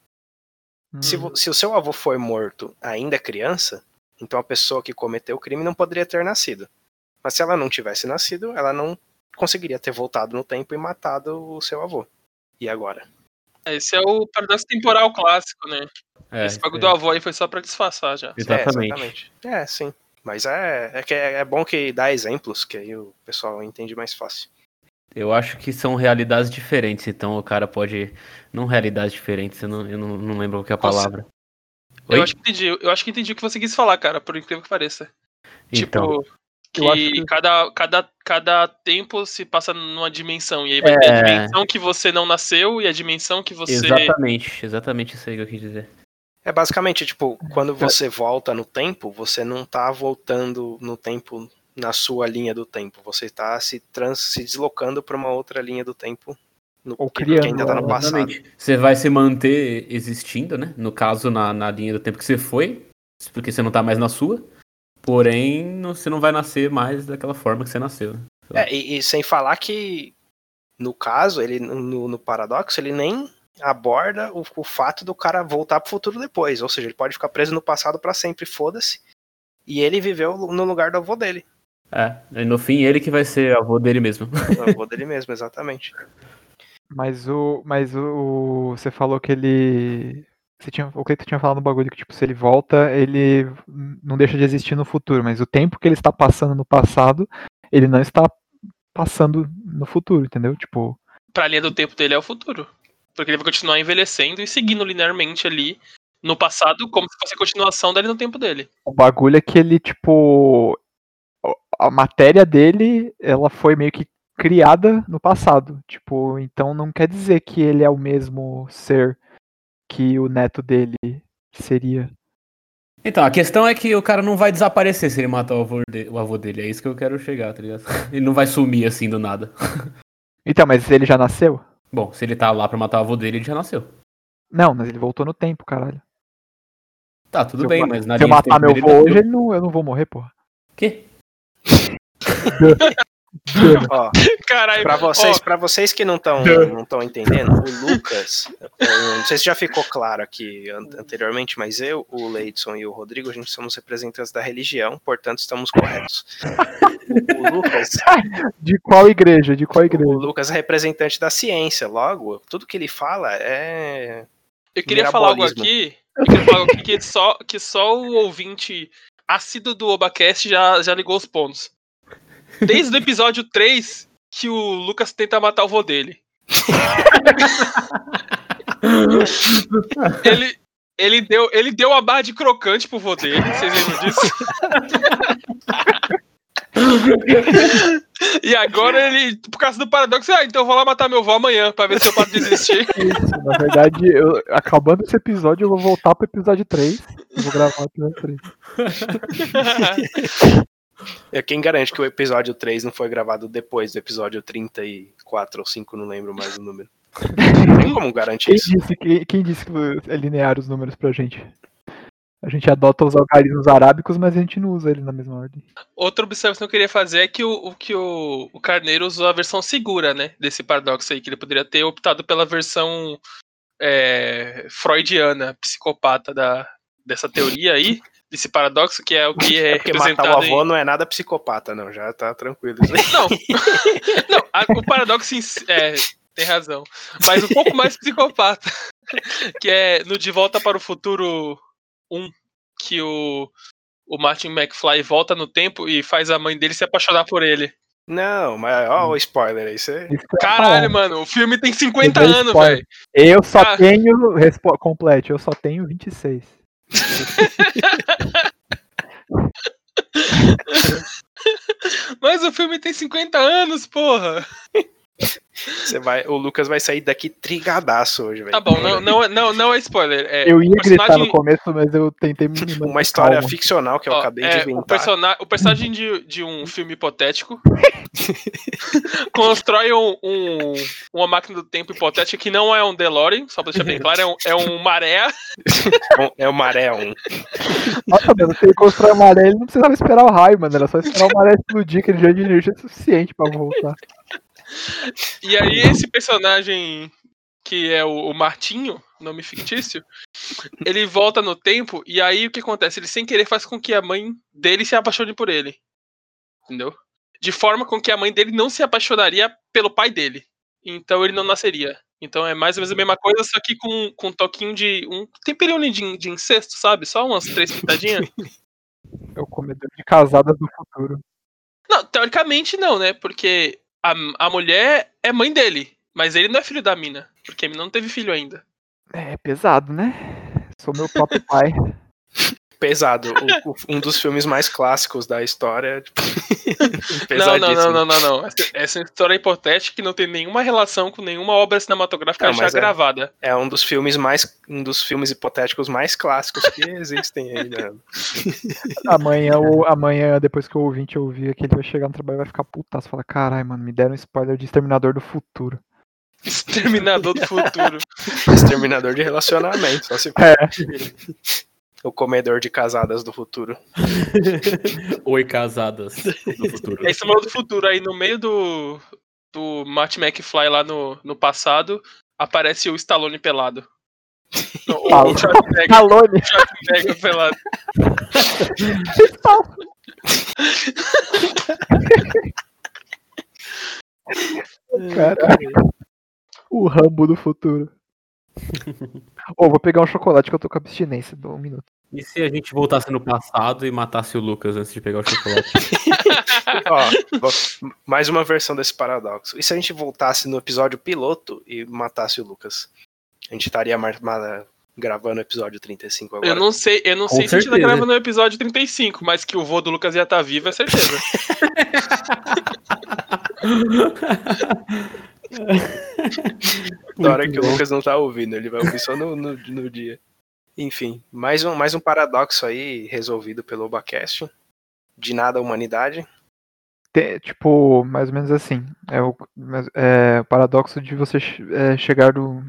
Speaker 4: Se,
Speaker 5: Hum.
Speaker 4: vo- se o seu avô foi morto ainda criança, então a pessoa que cometeu o crime não poderia ter nascido. Mas se ela não tivesse nascido, ela não conseguiria ter voltado no tempo e matado o seu avô. E agora?
Speaker 3: Esse é o paradoxo temporal clássico, né?
Speaker 2: É,
Speaker 3: Esse bagulho
Speaker 2: é.
Speaker 3: do avô aí foi só pra disfarçar já.
Speaker 2: Exatamente.
Speaker 4: É, exatamente. É, sim. Mas é, é que é, é bom que dá exemplos, que aí o pessoal entende mais fácil.
Speaker 2: Eu acho que são realidades diferentes, então o cara pode. Não realidades diferentes, eu não, eu não, não lembro o que é a palavra.
Speaker 3: Eu acho que entendi. Eu acho que entendi o que você quis falar, cara, por incrível que pareça.
Speaker 2: Então,
Speaker 3: Tipo, que,
Speaker 5: que-
Speaker 3: Cada, cada, cada tempo se passa numa dimensão. E aí vai
Speaker 2: É.
Speaker 3: ter a dimensão que você não nasceu e a dimensão que você.
Speaker 2: exatamente, exatamente isso aí que eu quis dizer.
Speaker 4: É basicamente, tipo, quando você volta no tempo, você não tá voltando no tempo na sua linha do tempo. Você tá se, trans, se deslocando pra uma outra linha do tempo. No,
Speaker 5: Ou
Speaker 4: que-
Speaker 5: criando
Speaker 4: que ainda tá no passado.
Speaker 2: Exatamente. Você vai se manter existindo, né? No caso, na, na linha do tempo que você foi, porque você não tá mais na sua. Porém, não- você não vai nascer mais daquela forma que você nasceu. né?
Speaker 4: É, e, e sem falar que, no caso, ele no, no paradoxo, ele nem aborda o, o fato do cara voltar pro futuro depois. Ou seja, ele pode ficar preso no passado pra sempre, foda-se. E ele viveu no lugar do avô dele.
Speaker 2: É, e no fim, ele que vai ser avô dele mesmo. *laughs*
Speaker 4: O avô dele mesmo, exatamente.
Speaker 5: Mas o. Mas o. Você falou que ele. Você tinha, o que tu tinha falado no bagulho que, tipo, se ele volta, ele não deixa de existir no futuro, mas o tempo que ele está passando no passado, ele não está passando no futuro, entendeu? Tipo,
Speaker 3: Pra linha do tempo dele é o futuro. Porque ele vai continuar envelhecendo e seguindo linearmente ali no passado, como se fosse a continuação dele no tempo dele.
Speaker 5: o bagulho é que ele, tipo. A matéria dele, ela foi meio que criada no passado. Tipo, então não quer dizer que ele é o mesmo ser que o neto dele seria.
Speaker 2: Então, a questão é que o cara não vai desaparecer se ele matar o avô, de- o avô dele. É isso que eu quero chegar, tá ligado? Ele não vai sumir assim do nada. *laughs*
Speaker 5: Então, mas ele já nasceu?
Speaker 2: Bom, se ele tá lá pra matar o avô dele, ele já nasceu.
Speaker 5: Não, mas ele voltou no tempo, caralho.
Speaker 2: Tá, tudo
Speaker 5: Se
Speaker 2: bem,
Speaker 5: ma-
Speaker 2: mas na
Speaker 5: Se eu matar meu avô hoje, ele não, eu não vou morrer, porra.
Speaker 2: Quê? *laughs*
Speaker 4: Ó,
Speaker 3: Caralho,
Speaker 4: pra vocês,
Speaker 3: ó,
Speaker 4: pra vocês que não estão não tão entendendo, o Lucas, não sei se já ficou claro aqui an- anteriormente, mas eu, o Leidson e o Rodrigo, a gente somos representantes da religião, portanto estamos corretos. O Lucas,
Speaker 5: De qual igreja? De qual igreja?
Speaker 4: o Lucas é representante da ciência, logo, tudo que ele fala é.
Speaker 3: eu queria falar algo aqui. Eu queria falar algo aqui que só, que só o ouvinte assíduo do Obacast já, já ligou os pontos. Desde o episódio 3 que o Lucas tenta matar o vô dele. *laughs* ele, ele, deu, ele deu a barra de crocante pro vô dele, vocês lembram disso? *laughs* e agora ele, por causa do paradoxo, ah, então eu vou lá matar meu vô amanhã pra ver se eu paro de existir.
Speaker 5: Isso, *laughs* na verdade, eu- acabando esse episódio, eu vou voltar pro episódio 3. Eu vou gravar o episódio 3.
Speaker 4: É quem garante que o episódio 3 não foi gravado depois do episódio 34 ou 5, não lembro mais o número. Não tem como garantir
Speaker 5: Quem
Speaker 4: isso.
Speaker 5: disse, quem, quem disse que é linear os números pra gente? A gente adota os algarismos arábicos, mas a gente não usa ele na mesma ordem.
Speaker 3: Outra observação que eu queria fazer é que o, o- que o, o Carneiro usou a versão segura, né? Desse paradoxo aí, que ele poderia ter optado pela versão é, freudiana, psicopata da, dessa teoria aí. Desse paradoxo, que é o que é, *laughs*
Speaker 4: É porque matar o
Speaker 3: representado em...
Speaker 4: avô não é nada psicopata, não. Já tá tranquilo.
Speaker 3: Não, *laughs* não a- o paradoxo em si, é, tem razão. Mas um pouco mais psicopata. Que é no De Volta para o Futuro 1, que o, o Martin McFly volta no tempo e faz a mãe dele se apaixonar por ele.
Speaker 4: Não, mas ó o spoiler aí. Você...
Speaker 5: Ia
Speaker 3: Caralho, mano, o filme tem 50
Speaker 5: Eu dei
Speaker 3: anos, velho.
Speaker 5: Eu só
Speaker 3: Ah.
Speaker 5: tenho. Respo... Complete, eu só tenho 26. *laughs*
Speaker 3: Mas o filme tem 50 anos, porra.
Speaker 4: Você vai, o Lucas vai sair daqui trigadaço hoje, velho.
Speaker 3: Tá bom, não, não, não, não é spoiler. É,
Speaker 5: Eu ia
Speaker 3: o
Speaker 5: gritar no
Speaker 3: personagem-
Speaker 5: começo, mas eu tentei me
Speaker 4: Uma história ficcional que eu
Speaker 3: Ó,
Speaker 4: acabei
Speaker 3: é,
Speaker 4: de
Speaker 3: o,
Speaker 4: inventar.
Speaker 3: persona- o personagem de, de um filme hipotético *laughs* constrói um, um- uma máquina do tempo hipotética que não é um DeLorean, só pra deixar bem claro, é um, é um maré. *laughs*
Speaker 4: É o Maré 1.
Speaker 5: Nossa, mano, se ele constrói uma maré, ele não precisava esperar o raio, mano. Era só esperar o maré explodir, que ele já tinha energia suficiente pra voltar. *laughs*
Speaker 3: E aí esse personagem que é o, o Martinho, nome fictício, ele volta no tempo e aí o que acontece? Ele sem querer faz com que a mãe dele se apaixone por ele. Entendeu? De forma com que a mãe dele não se apaixonaria pelo pai dele. Então ele não nasceria. Então é mais ou menos a mesma coisa, só que com, com um toquinho de. um temperinho de, de incesto, sabe? Só umas três pitadinhas.
Speaker 5: É o comedor de casadas do futuro.
Speaker 3: Não, teoricamente não, né? Porque a, a mulher é mãe dele, mas ele não é filho da mina, porque a mina não teve filho ainda.
Speaker 5: É pesado, né? Sou meu próprio pai. *laughs*
Speaker 4: Pesado. O- o- um dos filmes mais clássicos da história. tipo, *laughs*
Speaker 3: Não, não, não, não, não, não. Essa, essa história é hipotética que não tem nenhuma relação com nenhuma obra cinematográfica
Speaker 4: Não,
Speaker 3: já
Speaker 4: é.
Speaker 3: gravada.
Speaker 4: É um dos filmes mais. Um dos filmes hipotéticos mais clássicos que existem aí, né? *laughs*
Speaker 5: Amanhã, o- amanhã, depois que o ouvinte ouvir aqui, ele vai chegar no trabalho e vai ficar putaço. Fala, caralho, mano, me deram um spoiler de Exterminador do Futuro. *laughs*
Speaker 3: Exterminador do futuro.
Speaker 4: Exterminador de relacionamento. Só se
Speaker 5: É.
Speaker 4: o comedor de casadas do futuro. *laughs*
Speaker 2: Oi, casadas do futuro.
Speaker 3: É Exterminador do futuro. Aí no meio do, do Marty McFly lá no, no passado, aparece o Stallone pelado. Não, o. Schwarzenegger,
Speaker 5: Stallone.
Speaker 3: Schwarzenegger pelado. *laughs*
Speaker 5: Cara, o Rambo do futuro. Ô, vou pegar um chocolate que eu tô com abstinência. Dá um minuto.
Speaker 2: E se a gente voltasse no passado e matasse o Lucas antes de pegar o chocolate? *laughs*
Speaker 4: Ó, mais uma versão desse paradoxo. E se a gente voltasse no episódio piloto e matasse o Lucas? A gente estaria gravando o episódio 35 agora.
Speaker 3: Eu não sei, eu não
Speaker 2: Com
Speaker 3: sei se a gente tá gravando no episódio 35, mas que o vô do Lucas ia estar vivo é certeza. *laughs* *laughs*
Speaker 4: Da hora que o. Lucas não tá ouvindo, ele vai ouvir só no, no, no dia. Enfim, mais um, mais um paradoxo aí resolvido pelo Obacast. De nada a humanidade.
Speaker 5: Te- tipo, mais ou menos assim. É o, é o paradoxo de você é, chegar do,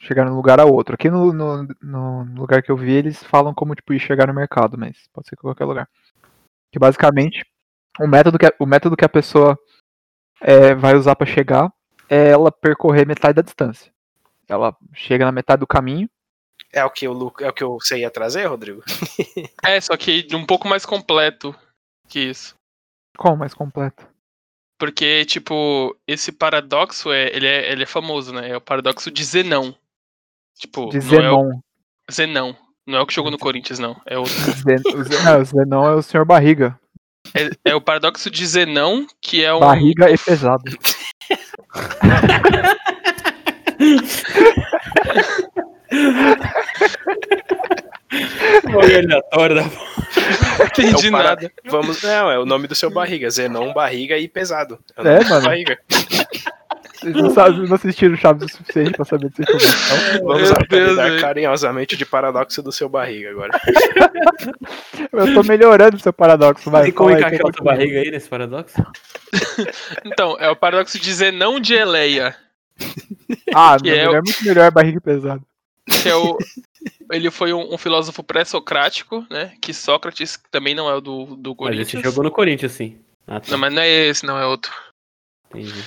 Speaker 5: chegar num lugar a outro. Aqui no, no, no lugar que eu vi, eles falam como tipo ir chegar no mercado, mas pode ser qualquer lugar. Que basicamente o método que a, o método que a pessoa é, vai usar para chegar é ela percorrer metade da distância. Ela chega na metade do caminho.
Speaker 4: É o que o Lu- é o que você ia trazer, Rodrigo? *laughs*
Speaker 3: É, só que um pouco mais completo que isso.
Speaker 5: Qual mais completo?
Speaker 3: Porque, tipo, esse paradoxo, é, ele, é, ele é famoso, né? É o paradoxo de Zenão. Tipo,
Speaker 5: De
Speaker 3: não é o
Speaker 5: Zenon.
Speaker 3: Zenão. Não é o que jogou no Corinthians, não. É, outro. *laughs*
Speaker 5: O Zen- não, o Zenon é o senhor barriga.
Speaker 3: é, é o paradoxo de Zenão, que é um.
Speaker 5: Barriga e pesado. *laughs* *laughs*
Speaker 2: Foi aleatório da
Speaker 3: Não entendi
Speaker 4: É
Speaker 3: nada.
Speaker 4: Vamos, não, é o nome do seu barriga. Zenon, barriga e pesado. o
Speaker 5: É,
Speaker 4: nome do
Speaker 5: mano.
Speaker 4: Barriga.
Speaker 5: Vocês não, sabem, não assistiram Chaves o suficiente pra saber dessa informação.
Speaker 4: Vamos
Speaker 3: Meu
Speaker 4: apelidar carinhosamente de paradoxo do seu barriga agora. *laughs*
Speaker 5: Eu tô melhorando o seu paradoxo, vai.
Speaker 2: Tem como encaixar a
Speaker 5: tem
Speaker 2: tua barriga aí nesse paradoxo? *laughs*
Speaker 3: Então, é o paradoxo de Zenão de Eleia. *laughs*
Speaker 5: Ah,
Speaker 3: que
Speaker 5: não,
Speaker 3: é
Speaker 5: é,
Speaker 3: o-
Speaker 5: muito melhor barriga pesado.
Speaker 3: Que é o. Ele foi um, um filósofo pré-socrático, né? Que Sócrates também não é o do, do
Speaker 2: Mas
Speaker 3: Corinthians.
Speaker 2: esse jogou no Corinthians, sim. Ah, tá.
Speaker 3: Não, mas não é esse, não é outro.
Speaker 2: Entendi.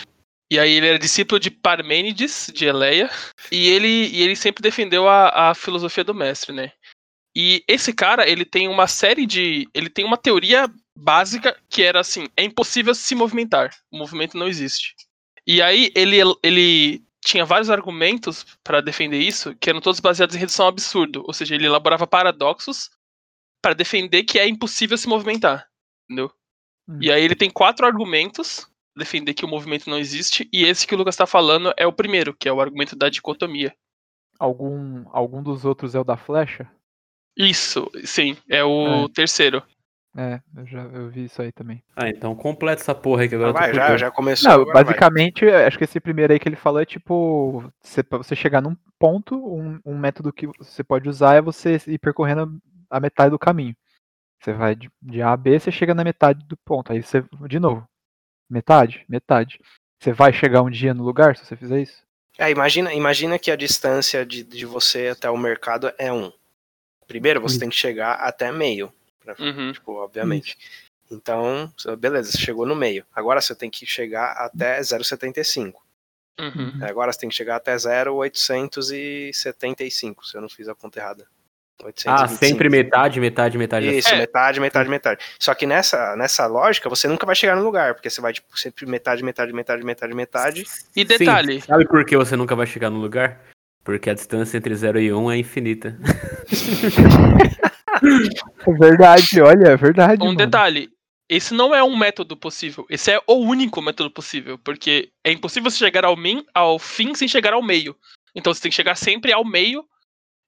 Speaker 3: E aí ele era discípulo de Parmênides, de Eleia, e ele, e ele sempre defendeu a, a filosofia do mestre, né? E esse cara, ele tem uma série de. Ele tem uma teoria básica que era assim: é impossível se movimentar. O movimento não existe. E aí ele, ele tinha vários argumentos para defender isso, que eram todos baseados em redução ao absurdo. Ou seja, ele elaborava paradoxos para defender que é impossível se movimentar. Entendeu?
Speaker 5: Hum.
Speaker 3: E aí ele tem quatro argumentos defender que o movimento não existe, e esse que o Lucas está falando é o primeiro, que é o argumento da dicotomia.
Speaker 5: Algum, algum dos outros é o da flecha?
Speaker 3: Isso, sim, é o
Speaker 5: É.
Speaker 3: terceiro.
Speaker 5: É, eu já eu vi isso aí também.
Speaker 2: Ah, então completa essa porra aí que agora eu tô
Speaker 4: Vai, já, já começou.
Speaker 5: Não,
Speaker 4: agora vai.
Speaker 5: basicamente, acho que esse primeiro aí que ele falou é tipo, você, pra você chegar num ponto, um, um método que você pode usar é você ir percorrendo a metade do caminho. Você vai de, de A a B, você chega na metade do ponto. Aí você, de novo, metade, metade. Você vai chegar um dia no lugar se você fizer isso?
Speaker 4: É, imagina, imagina que a distância de, de você até o mercado é um. Primeiro você
Speaker 5: Isso.
Speaker 4: tem que chegar até meio,
Speaker 3: Uhum.
Speaker 4: tipo, obviamente. Então, beleza, você chegou no meio. Agora você tem que chegar até 0,75.
Speaker 3: Uhum.
Speaker 4: Agora você tem que chegar até 0,875, se eu não fiz a conta errada.
Speaker 2: Ah,
Speaker 4: 825.
Speaker 2: sempre metade, metade, metade.
Speaker 4: Isso,
Speaker 3: É.
Speaker 4: metade, metade, metade. Só que nessa, nessa lógica, você nunca vai chegar no lugar, porque você vai, tipo, sempre metade, metade, metade, metade, metade.
Speaker 3: E detalhe,
Speaker 2: Sim. Sabe por que você nunca vai chegar no lugar? Porque a distância entre 0 e 1 é infinita. *laughs*
Speaker 5: É verdade, olha, é verdade.
Speaker 3: um
Speaker 5: mano.
Speaker 3: detalhe, esse não é um método possível, esse é o único método possível, porque é impossível você chegar ao, min, ao fim sem chegar ao meio. Então você tem que chegar sempre ao meio,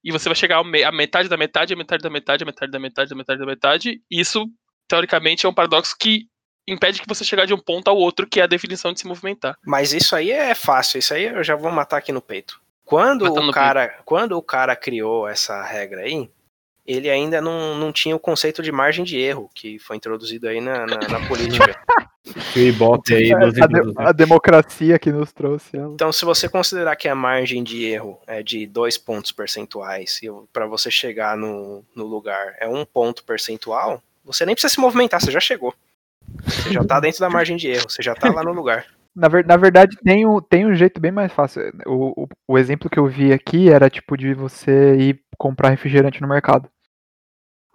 Speaker 3: e você vai chegar à metade da metade, a metade da metade, a metade da metade, a metade da metade, e isso, teoricamente, é um paradoxo que impede que você chegar de um ponto ao outro, que é a definição de se movimentar.
Speaker 4: Mas isso aí é fácil, isso aí eu já vou matar aqui no peito. Quando
Speaker 3: Matando
Speaker 4: o cara, quando o cara criou essa regra aí, ele ainda não, não tinha o conceito de margem de erro que foi introduzido aí na, na, na política. *laughs*
Speaker 2: Que o Ibope aí,
Speaker 5: É, a,
Speaker 2: 12
Speaker 5: de- a democracia que nos trouxe ela.
Speaker 4: Então, se você considerar que a margem de erro é de dois pontos percentuais e para você chegar no, no lugar é um ponto percentual, você nem precisa se movimentar, você já chegou. Você já tá dentro da margem de erro, você já tá lá no lugar.
Speaker 5: Na, ver- na verdade, tem um, tem um jeito bem mais fácil. O, o, o exemplo que eu vi aqui era tipo de você ir comprar refrigerante no mercado.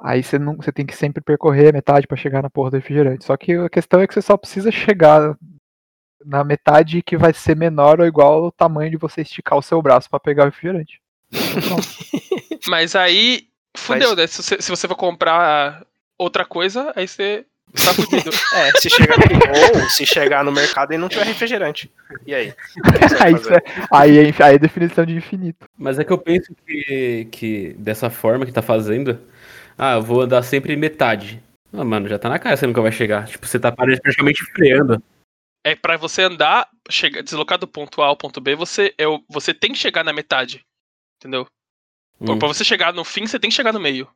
Speaker 5: Aí você não, você tem que sempre percorrer metade pra chegar na porra do refrigerante. Só que a questão é que você só precisa chegar na metade que vai ser menor ou igual ao tamanho de você esticar o seu braço pra pegar o refrigerante. *laughs*
Speaker 3: Mas aí, fudeu,
Speaker 4: Mas-
Speaker 3: né? Se você, se você for comprar outra coisa, aí você tá fudido. *laughs*
Speaker 4: É, se chegar ou se chegar no mercado e não tiver refrigerante. E aí?
Speaker 5: Aí, é, aí, é, aí é definição de infinito.
Speaker 2: Mas é que eu penso que, que dessa forma que tá fazendo, ah, eu vou andar sempre metade. Ah, mano, já tá na cara, você nunca vai chegar. Tipo, você tá praticamente freando.
Speaker 3: É pra você andar, chegar, deslocar do ponto A ao ponto B, você, é o- você tem que chegar na metade. Entendeu? Pra-
Speaker 2: Hum.
Speaker 3: Pra você chegar no fim, você tem que chegar no meio.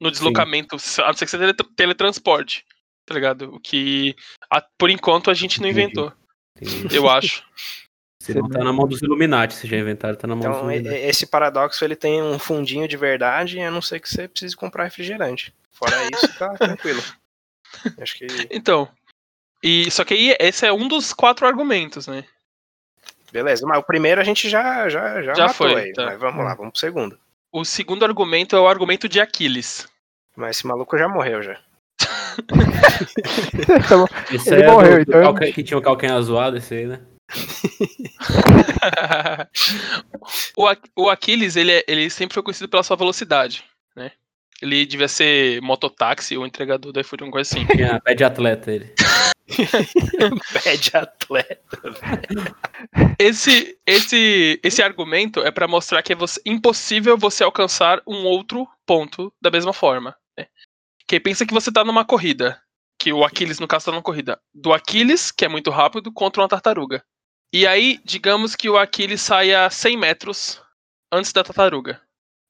Speaker 3: No deslocamento, a não ser que você teletra- teletransporte. Tá ligado? O que, a- por enquanto, a gente não inventou,
Speaker 2: Entendi.
Speaker 3: eu *laughs* acho.
Speaker 2: Se não tá na mão dos Illuminati, se já inventaram, tá na mão dos
Speaker 4: Então, e-
Speaker 2: Illuminati.
Speaker 4: esse paradoxo ele tem um fundinho de verdade, a não ser que você precise comprar refrigerante. Fora isso, tá *laughs* tranquilo. Acho que.
Speaker 3: Então. E, só que aí, esse é um dos quatro argumentos, né?
Speaker 4: Beleza, mas o primeiro a gente já, já, já,
Speaker 3: Já
Speaker 4: matou
Speaker 3: foi,
Speaker 4: aí.
Speaker 3: tá.
Speaker 4: Mas vamos lá, vamos pro segundo.
Speaker 3: O segundo argumento é o argumento de Aquiles.
Speaker 4: Mas esse maluco já morreu já.
Speaker 5: Então, *laughs*
Speaker 2: Esse
Speaker 5: ele
Speaker 2: é
Speaker 5: morreu,
Speaker 2: do
Speaker 5: então
Speaker 2: calca- que tinha o calcanhar zoado, esse aí, né?
Speaker 3: O, A- o Aquiles, ele, é- ele sempre foi conhecido pela sua velocidade, né? Ele devia ser mototáxi ou entregador da iFood, alguma coisa assim.
Speaker 2: Tinha pé de atleta ele. *laughs*
Speaker 4: Pé de atleta.
Speaker 3: Esse, esse, esse argumento é pra mostrar que é você- impossível você alcançar um outro ponto da mesma forma. Né? Que pensa que você tá numa corrida. Que o Aquiles, no caso, tá numa corrida. Do Aquiles, que é muito rápido, contra uma tartaruga. E aí, digamos que o Aquiles saia 100 metros antes da tartaruga.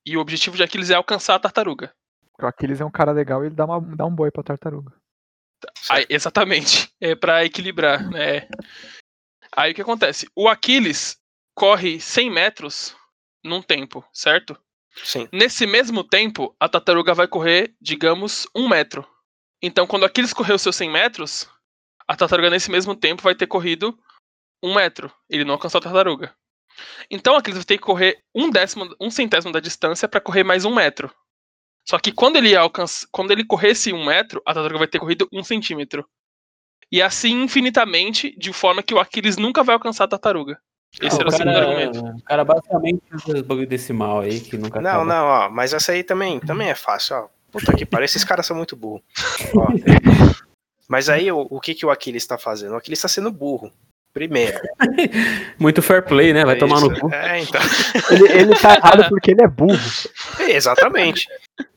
Speaker 3: E o objetivo de Aquiles é alcançar a tartaruga.
Speaker 5: o Aquiles é um cara legal e ele dá, uma, dá um boi pra tartaruga.
Speaker 3: Aí, exatamente. *laughs* É pra equilibrar, né? Aí o que acontece? O Aquiles corre 100 metros num tempo, certo?
Speaker 4: Sim.
Speaker 3: Nesse mesmo tempo, a tartaruga vai correr, digamos, um metro. Então, quando o Aquiles correu seus 100 metros, a tartaruga nesse mesmo tempo vai ter corrido um metro. Ele não alcançou a tartaruga. Então, o Aquiles vai ter que correr um décimo, um centésimo da distância para correr mais um metro. Só que quando ele alcança, quando ele corresse um metro, a tartaruga vai ter corrido um centímetro. E assim infinitamente, de forma que o Aquiles nunca vai alcançar a tartaruga. Esse
Speaker 2: Ah,
Speaker 3: era o segundo
Speaker 2: cara,
Speaker 3: argumento.
Speaker 2: o cara basicamente usa bagulho decimal aí que nunca
Speaker 4: Não,
Speaker 2: acaba.
Speaker 4: não, ó, mas essa aí também, também é fácil, ó. Puta que pariu, esses caras são muito burros. *laughs* Ó, mas aí o, o que, que o Aquiles tá fazendo? O Aquiles tá sendo burro. Primeiro. *laughs*
Speaker 2: Muito fair play, né? Vai
Speaker 4: é
Speaker 2: tomar no
Speaker 4: isso.
Speaker 2: cu.
Speaker 4: É, então. *laughs*
Speaker 5: Ele, ele tá errado porque ele é burro.
Speaker 4: É, Exatamente.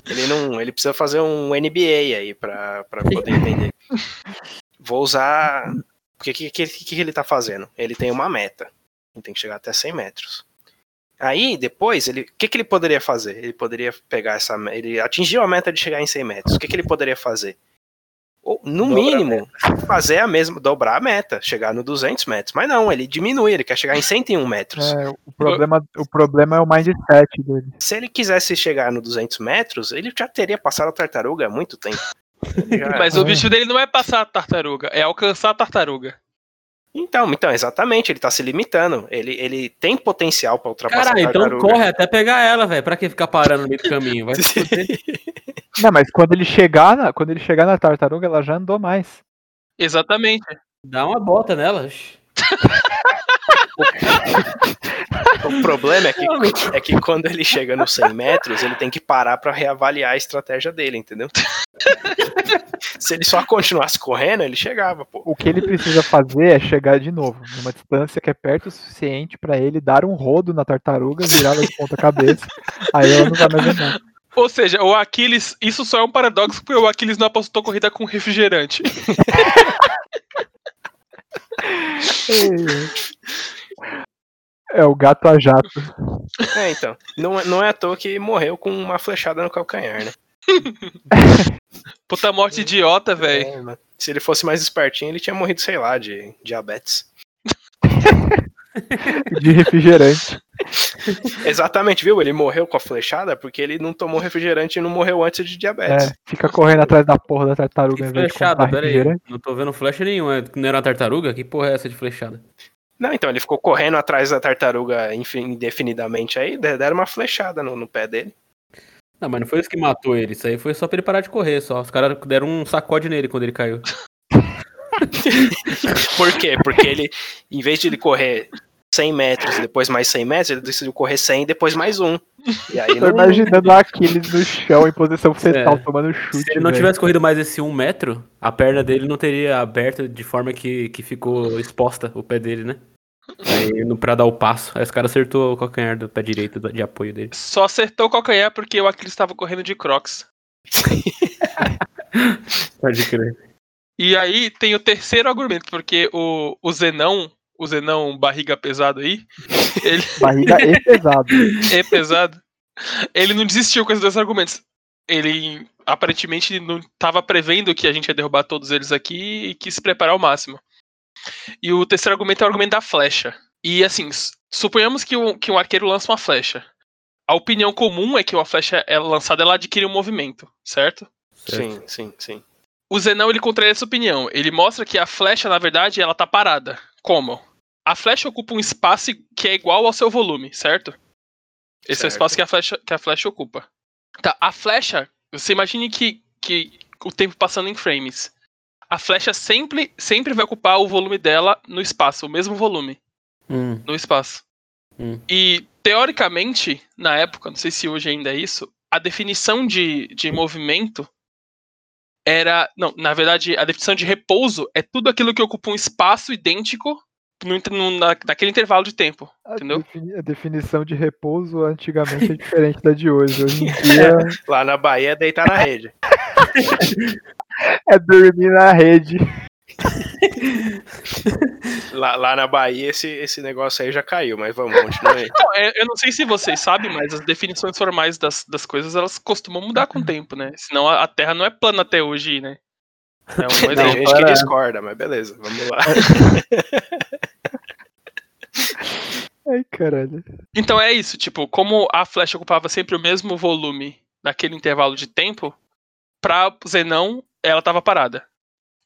Speaker 4: Ele não, ele precisa fazer um NBA aí pra, pra poder entender. Vou usar. O que, que, que, que ele tá fazendo? Ele tem uma meta. Ele tem que chegar até 100 metros. Aí, depois, ele, o que, que ele poderia fazer? Ele poderia pegar essa. Ele atingiu a meta de chegar em 100 metros. O que, que ele poderia fazer? Ou, no
Speaker 2: Dobra a
Speaker 4: mínimo, fazer a mesma. dobrar a meta, chegar no 200 metros. Mas não, ele diminui, ele quer chegar em 101 metros.
Speaker 5: É, o, problema, o problema é o mindset dele.
Speaker 4: Se ele quisesse chegar no 200 metros, ele já teria passado a tartaruga há muito tempo. *laughs* Já-
Speaker 3: Mas o objetivo dele não é passar a tartaruga, é alcançar a tartaruga.
Speaker 4: Então, então, exatamente, ele tá se limitando. Ele, ele tem potencial pra ultrapassar
Speaker 2: Caralho,
Speaker 4: a
Speaker 2: então
Speaker 4: tartaruga.
Speaker 2: corre até pegar ela, velho. Pra que ficar parando no meio do *laughs* caminho? Vai se. *laughs*
Speaker 5: Não, mas quando ele chegar na, quando ele chegar na tartaruga, ela já andou mais.
Speaker 3: Exatamente.
Speaker 2: Dá uma bota nela. *laughs*
Speaker 4: O problema é que, é que quando ele chega nos 100 metros, ele tem que parar pra reavaliar a estratégia dele, entendeu? *laughs* Se ele só continuasse correndo, ele chegava, pô.
Speaker 5: O que ele precisa fazer é chegar de novo, numa distância que é perto o suficiente pra ele dar um rodo na tartaruga, virar ela de ponta cabeça. *laughs* Aí ela não vai mais andar.
Speaker 3: Ou seja, o Aquiles, isso só é um paradoxo porque o Aquiles não apostou corrida com refrigerante. *laughs*
Speaker 5: É o gato a jato.
Speaker 4: É, então. Não, é- não é à toa que morreu com uma flechada no calcanhar, né? *laughs*
Speaker 3: Puta morte idiota, velho.
Speaker 4: É, se ele fosse mais espertinho, ele tinha morrido, sei lá, de diabetes.
Speaker 5: De refrigerante. *laughs*
Speaker 4: Exatamente, viu? Ele morreu com a flechada porque ele não tomou refrigerante e não morreu antes de diabetes.
Speaker 5: É, fica correndo atrás da porra da tartaruga
Speaker 2: Que flechada,
Speaker 5: comprar
Speaker 2: pera aí.
Speaker 5: refrigerante.
Speaker 2: Não tô vendo flecha nenhuma. Não era uma tartaruga? Que porra é essa de flechada?
Speaker 4: Não, então ele ficou correndo atrás da tartaruga indefinidamente aí, de- deram uma flechada no, no pé dele.
Speaker 2: Não, mas não foi isso que matou ele. Isso aí foi só pra ele parar de correr, só. Os caras deram um sacode nele quando ele caiu. *laughs*
Speaker 4: Por quê? Porque ele, em vez de ele correr 100 metros e depois mais 100 metros, ele decidiu correr 100 e depois mais um. E aí *laughs*
Speaker 5: Tô
Speaker 4: não,
Speaker 5: imaginando o Aquiles no chão em posição fetal,
Speaker 2: É.
Speaker 5: tomando chute.
Speaker 2: Se ele não
Speaker 5: velho.
Speaker 2: tivesse corrido mais esse um metro, a perna dele não teria aberto de forma que, que ficou exposta o pé dele, né? Aí, no- pra dar o passo. Aí os caras acertou o calcanhar do pé direito de apoio dele.
Speaker 3: Só acertou o calcanhar porque o Aquiles estava correndo de Crocs. *laughs*
Speaker 2: Pode crer.
Speaker 3: E aí tem o terceiro argumento, porque o, o Zenão, o Zenão barriga pesado aí, *laughs* ele
Speaker 5: Barriga e pesado.
Speaker 3: é *laughs* pesado, ele não desistiu com esses dois argumentos. Ele aparentemente não estava prevendo que a gente ia derrubar todos eles aqui e quis se preparar ao máximo. E o terceiro argumento é o argumento da flecha. E assim, suponhamos que, o, que um arqueiro lança uma flecha. A opinião comum é que uma flecha é lançada, ela adquire um movimento, certo?
Speaker 4: Sim, sim, sim.
Speaker 3: O Zenão ele contraria essa opinião. Ele mostra que a flecha, na verdade, ela tá parada. Como? A flecha ocupa um espaço que é igual ao seu volume, certo? Esse é o
Speaker 4: Certo.
Speaker 3: espaço que a flecha, que a flecha ocupa. Tá, a flecha, você imagine que, que o tempo passando em frames. A flecha sempre, sempre vai ocupar o volume dela no espaço, o mesmo volume
Speaker 2: Hum,
Speaker 3: no espaço.
Speaker 2: Hum.
Speaker 3: E, teoricamente, na época, não sei se hoje ainda é isso, a definição de, de movimento era. Não, na verdade, a definição de repouso é tudo aquilo que ocupa um espaço idêntico no, no- na, naquele intervalo de tempo.
Speaker 5: A,
Speaker 3: Entendeu?
Speaker 5: defini- a definição de repouso antigamente é *laughs* diferente da de hoje. Hoje em dia
Speaker 4: Lá na Bahia é deitar na rede. *laughs*
Speaker 5: é dormir na rede.
Speaker 4: Lá, lá na Bahia esse, esse negócio aí já caiu, mas vamos, continua aí.
Speaker 3: Não, é- eu não sei se vocês sabem, mas as definições formais das, das coisas elas costumam mudar com o tempo, né? Senão a, a Terra não é plana até hoje, né? É um *laughs*
Speaker 4: Tem
Speaker 3: exemplo.
Speaker 4: gente que discorda, mas beleza, vamos lá. *laughs*
Speaker 5: Ai, caralho.
Speaker 3: Então é isso, tipo, como a flecha ocupava sempre o mesmo volume naquele intervalo de tempo, pra Zenão ela tava parada.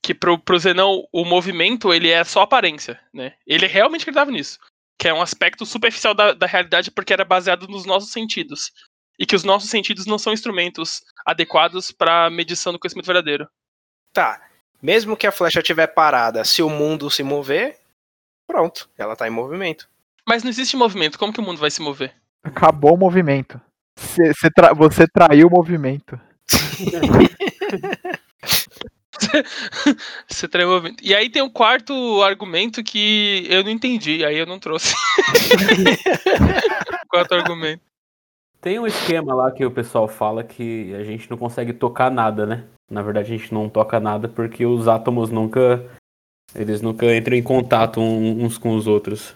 Speaker 3: Que pro, pro Zenão o movimento ele é só aparência, né? Ele realmente acreditava nisso. Que é um aspecto superficial da, da realidade porque era baseado nos nossos sentidos. E que os nossos sentidos não são instrumentos adequados para medição do conhecimento verdadeiro.
Speaker 4: Tá. Mesmo que a flecha estiver parada, se o mundo se mover, pronto, ela tá em movimento.
Speaker 3: Mas não existe movimento, como que o mundo vai se mover?
Speaker 5: Acabou o movimento. Cê- cê tra- você traiu o movimento. *laughs*
Speaker 3: Você trai o movimento. E aí tem um quarto argumento que eu não entendi, aí eu não trouxe. *laughs* quarto argumento.
Speaker 2: Tem um esquema lá que o pessoal fala que a gente não consegue tocar nada, né? Na verdade, a gente não toca nada porque os átomos nunca. Eles nunca entram em contato uns com os outros.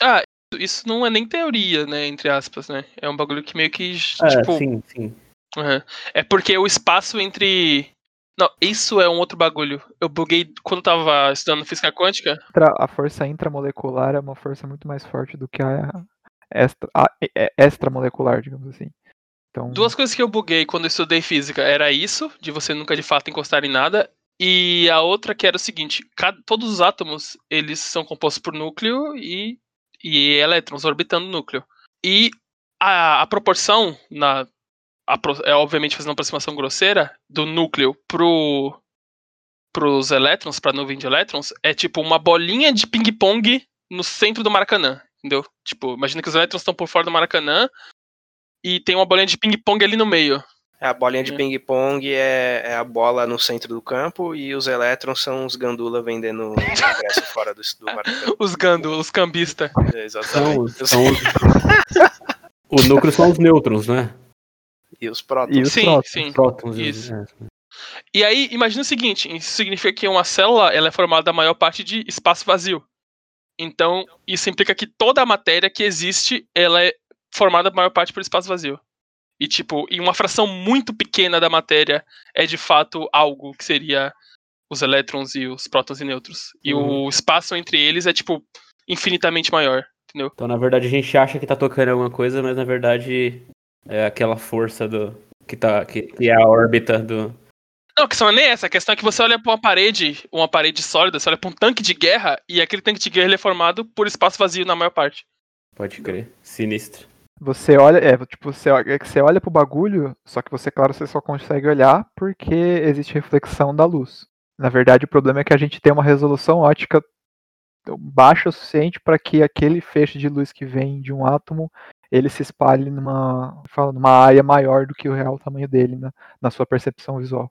Speaker 3: Ah, isso não é nem teoria, né? Entre aspas, né? É um bagulho que meio que.
Speaker 2: É,
Speaker 3: tipo,
Speaker 2: sim, sim.
Speaker 3: Uhum. É porque o espaço entre. Não, isso é um outro bagulho. Eu buguei quando eu tava estudando física quântica.
Speaker 5: A força intramolecular é uma força muito mais forte do que a, extra, a e- e- extramolecular, digamos assim. Então,
Speaker 3: Duas coisas que eu buguei quando eu estudei física era isso, de você nunca de fato encostar em nada. E a outra que era o seguinte: cada- todos os átomos eles são compostos por núcleo e, e elétrons orbitando o núcleo. E a, a proporção, na, a é obviamente fazendo uma aproximação grosseira, do núcleo pro, pros elétrons, pra nuvem de elétrons, é tipo uma bolinha de ping-pong no centro do Maracanã. Entendeu? Tipo, imagina que os elétrons estão por fora do Maracanã e tem uma bolinha de ping-pong ali no meio.
Speaker 4: A bolinha de
Speaker 3: É.
Speaker 4: ping-pong é, é a bola no centro do campo e os elétrons são os gandula vendendo *laughs* ingresso fora do, do Maracanã.
Speaker 3: Os gando, os cambistas.
Speaker 4: É,
Speaker 2: São,
Speaker 4: Exatamente.
Speaker 2: os- são os... *laughs* o núcleo são os nêutrons, né?
Speaker 4: E os prótons.
Speaker 5: E os
Speaker 3: Sim,
Speaker 5: prótons.
Speaker 3: sim.
Speaker 2: Prótons.
Speaker 3: Isso.
Speaker 2: é.
Speaker 3: E aí, imagina o seguinte: isso significa que uma célula ela é formada da maior parte de espaço vazio. Então, isso implica que toda a matéria que existe ela é formada da maior parte por espaço vazio. E, tipo, e uma fração muito pequena da matéria é de fato algo que seria os elétrons e os prótons e nêutrons. E
Speaker 2: Uhum.
Speaker 3: o espaço entre eles é, tipo, infinitamente maior. Entendeu?
Speaker 2: Então, na verdade, a gente acha que tá tocando alguma coisa, mas na verdade é aquela força do. que, tá, que, que é a órbita do.
Speaker 3: Não, a questão não é nem essa. A questão é que você olha pra uma parede, uma parede sólida, você olha pra um tanque de guerra, e aquele tanque de guerra ele é formado por espaço vazio na maior parte.
Speaker 2: Pode crer. Sinistro.
Speaker 5: Você olha, é, tipo, você, olha- é que você olha pro bagulho, só que você, claro, você só consegue olhar porque existe reflexão da luz. Na verdade, o problema é que a gente tem uma resolução ótica baixa o suficiente para que aquele feixe de luz que vem de um átomo ele se espalhe numa, fala, numa área maior do que o real tamanho dele na, na sua percepção visual.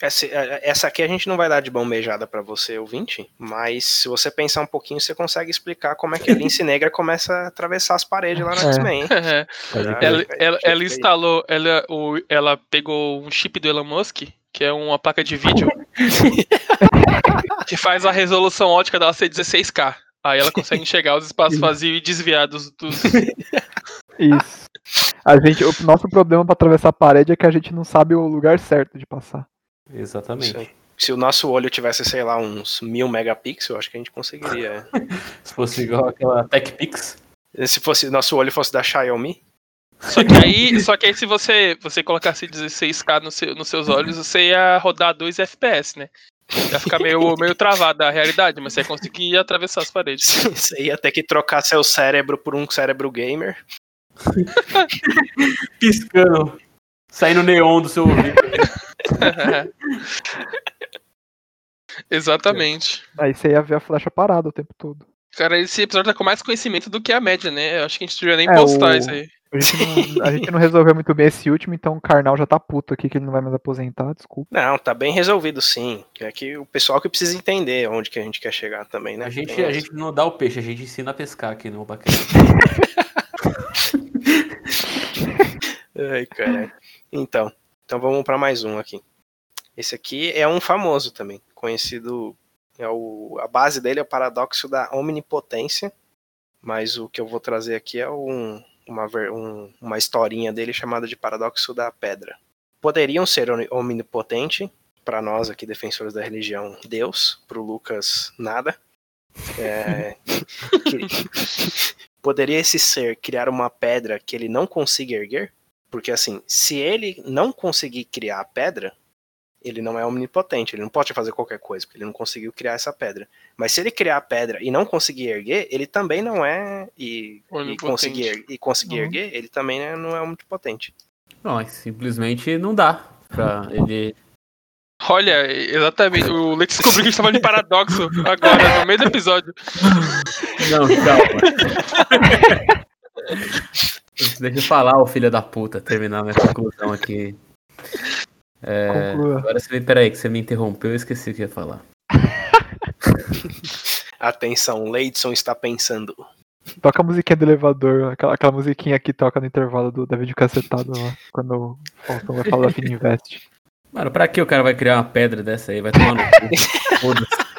Speaker 4: Essa, essa aqui a gente não vai dar de bombejada pra você, ouvinte, mas se você pensar um pouquinho, você consegue explicar como é que a lince negra começa a atravessar as paredes lá no
Speaker 5: É.
Speaker 4: X-Men. *laughs*
Speaker 2: Pode
Speaker 4: Ah,
Speaker 2: crer.
Speaker 3: ela, ela, ela instalou, ela, o, ela pegou um chip do Elon Musk, que é uma placa de vídeo, *laughs* que faz a resolução ótica dela ser 16K. Aí ela consegue enxergar os espaços vazios e desviar dos. dos-
Speaker 5: Isso. A gente, o nosso problema para atravessar a parede é que a gente não sabe o lugar certo de passar.
Speaker 2: Exatamente.
Speaker 4: Aí. Se o nosso olho tivesse, sei lá, uns mil megapixels, eu acho que a gente conseguiria. *laughs*
Speaker 2: Se fosse igual aquela TechPix.
Speaker 4: Se fosse nosso olho fosse da Xiaomi,
Speaker 3: Só que aí, só que aí se você, você colocasse 16K no seu- nos seus olhos, você ia rodar 2 FPS, né? Ia ficar meio, *laughs* meio travada a realidade, mas você ia conseguir atravessar as paredes. *laughs*
Speaker 4: você ia ter que trocar seu cérebro por um cérebro gamer.
Speaker 2: Piscando. Saindo neon do seu ouvido. *laughs*
Speaker 3: Exatamente.
Speaker 5: Aí você ia ver a flecha parada o tempo todo.
Speaker 3: Cara, esse episódio tá com mais conhecimento do que a média, né? Eu acho que a gente devia nem
Speaker 5: É,
Speaker 3: postar
Speaker 5: o-
Speaker 3: isso aí.
Speaker 5: A gente, não, a gente não resolveu muito bem esse último, então o Karnal já tá puto aqui que ele não vai mais aposentar, desculpa.
Speaker 4: Não, tá bem resolvido sim. É que o pessoal que precisa entender onde que a gente quer chegar também, né?
Speaker 2: A gente,
Speaker 4: Tem
Speaker 2: a gente não dá o peixe, a gente ensina a pescar aqui no Baquete. *laughs*
Speaker 4: Ai, caralho. Então, então vamos para mais um aqui. Esse aqui é um famoso também, conhecido. É o, a base dele é o paradoxo da omnipotência, mas o que eu vou trazer aqui é um, uma, um- uma historinha dele chamada de paradoxo da pedra. Poderiam ser omnipotente, para nós aqui defensores da religião, Deus, para o Lucas, nada. É, *laughs* poderia esse ser criar uma pedra que ele não consiga erguer? Porque assim, se ele não conseguir criar a pedra, ele não é omnipotente, ele não pode fazer qualquer coisa, porque ele não conseguiu criar essa pedra. Mas se ele criar a pedra e não conseguir erguer, ele também não é. E, e conseguir, er- e conseguir
Speaker 5: Uhum.
Speaker 4: erguer, ele também não é omnipotente.
Speaker 2: Não, é simplesmente não dá. Pra ele.
Speaker 3: Olha, exatamente. O Lex descobriu que a gente tava de paradoxo agora, no meio do episódio. *laughs*
Speaker 2: Não, calma. *laughs* Deixa eu falar, ô filho da puta, terminar minha conclusão aqui. É,
Speaker 5: Conclua.
Speaker 2: agora você me. Peraí, que você me interrompeu, eu esqueci o que ia falar. *laughs*
Speaker 4: Atenção, Leidson está pensando.
Speaker 5: Toca a musiquinha do elevador, aquela, aquela musiquinha que toca no intervalo do, da videocassetada lá, quando o Faustão vai falar da Fininvest.
Speaker 2: Mano, pra que o cara vai criar uma pedra dessa aí? Vai tomar no cu. *laughs*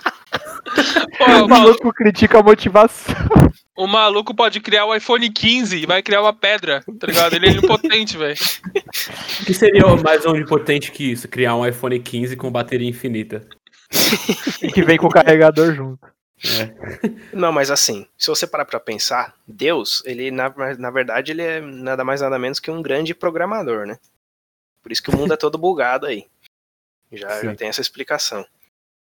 Speaker 3: Pô,
Speaker 5: O
Speaker 3: maluco,
Speaker 5: critica a motivação.
Speaker 3: o maluco pode criar o iPhone 15 e vai criar uma pedra, tá ligado? Ele é impotente, velho.
Speaker 2: O que seria mais onipotente que isso? Criar um iPhone 15 com bateria infinita.
Speaker 5: E que vem com o carregador junto.
Speaker 4: Não, mas assim, se você parar pra pensar, Deus, ele na, na verdade ele é nada mais nada menos que um grande programador, né? Por isso que o mundo é todo bugado aí. Já, já tem essa explicação.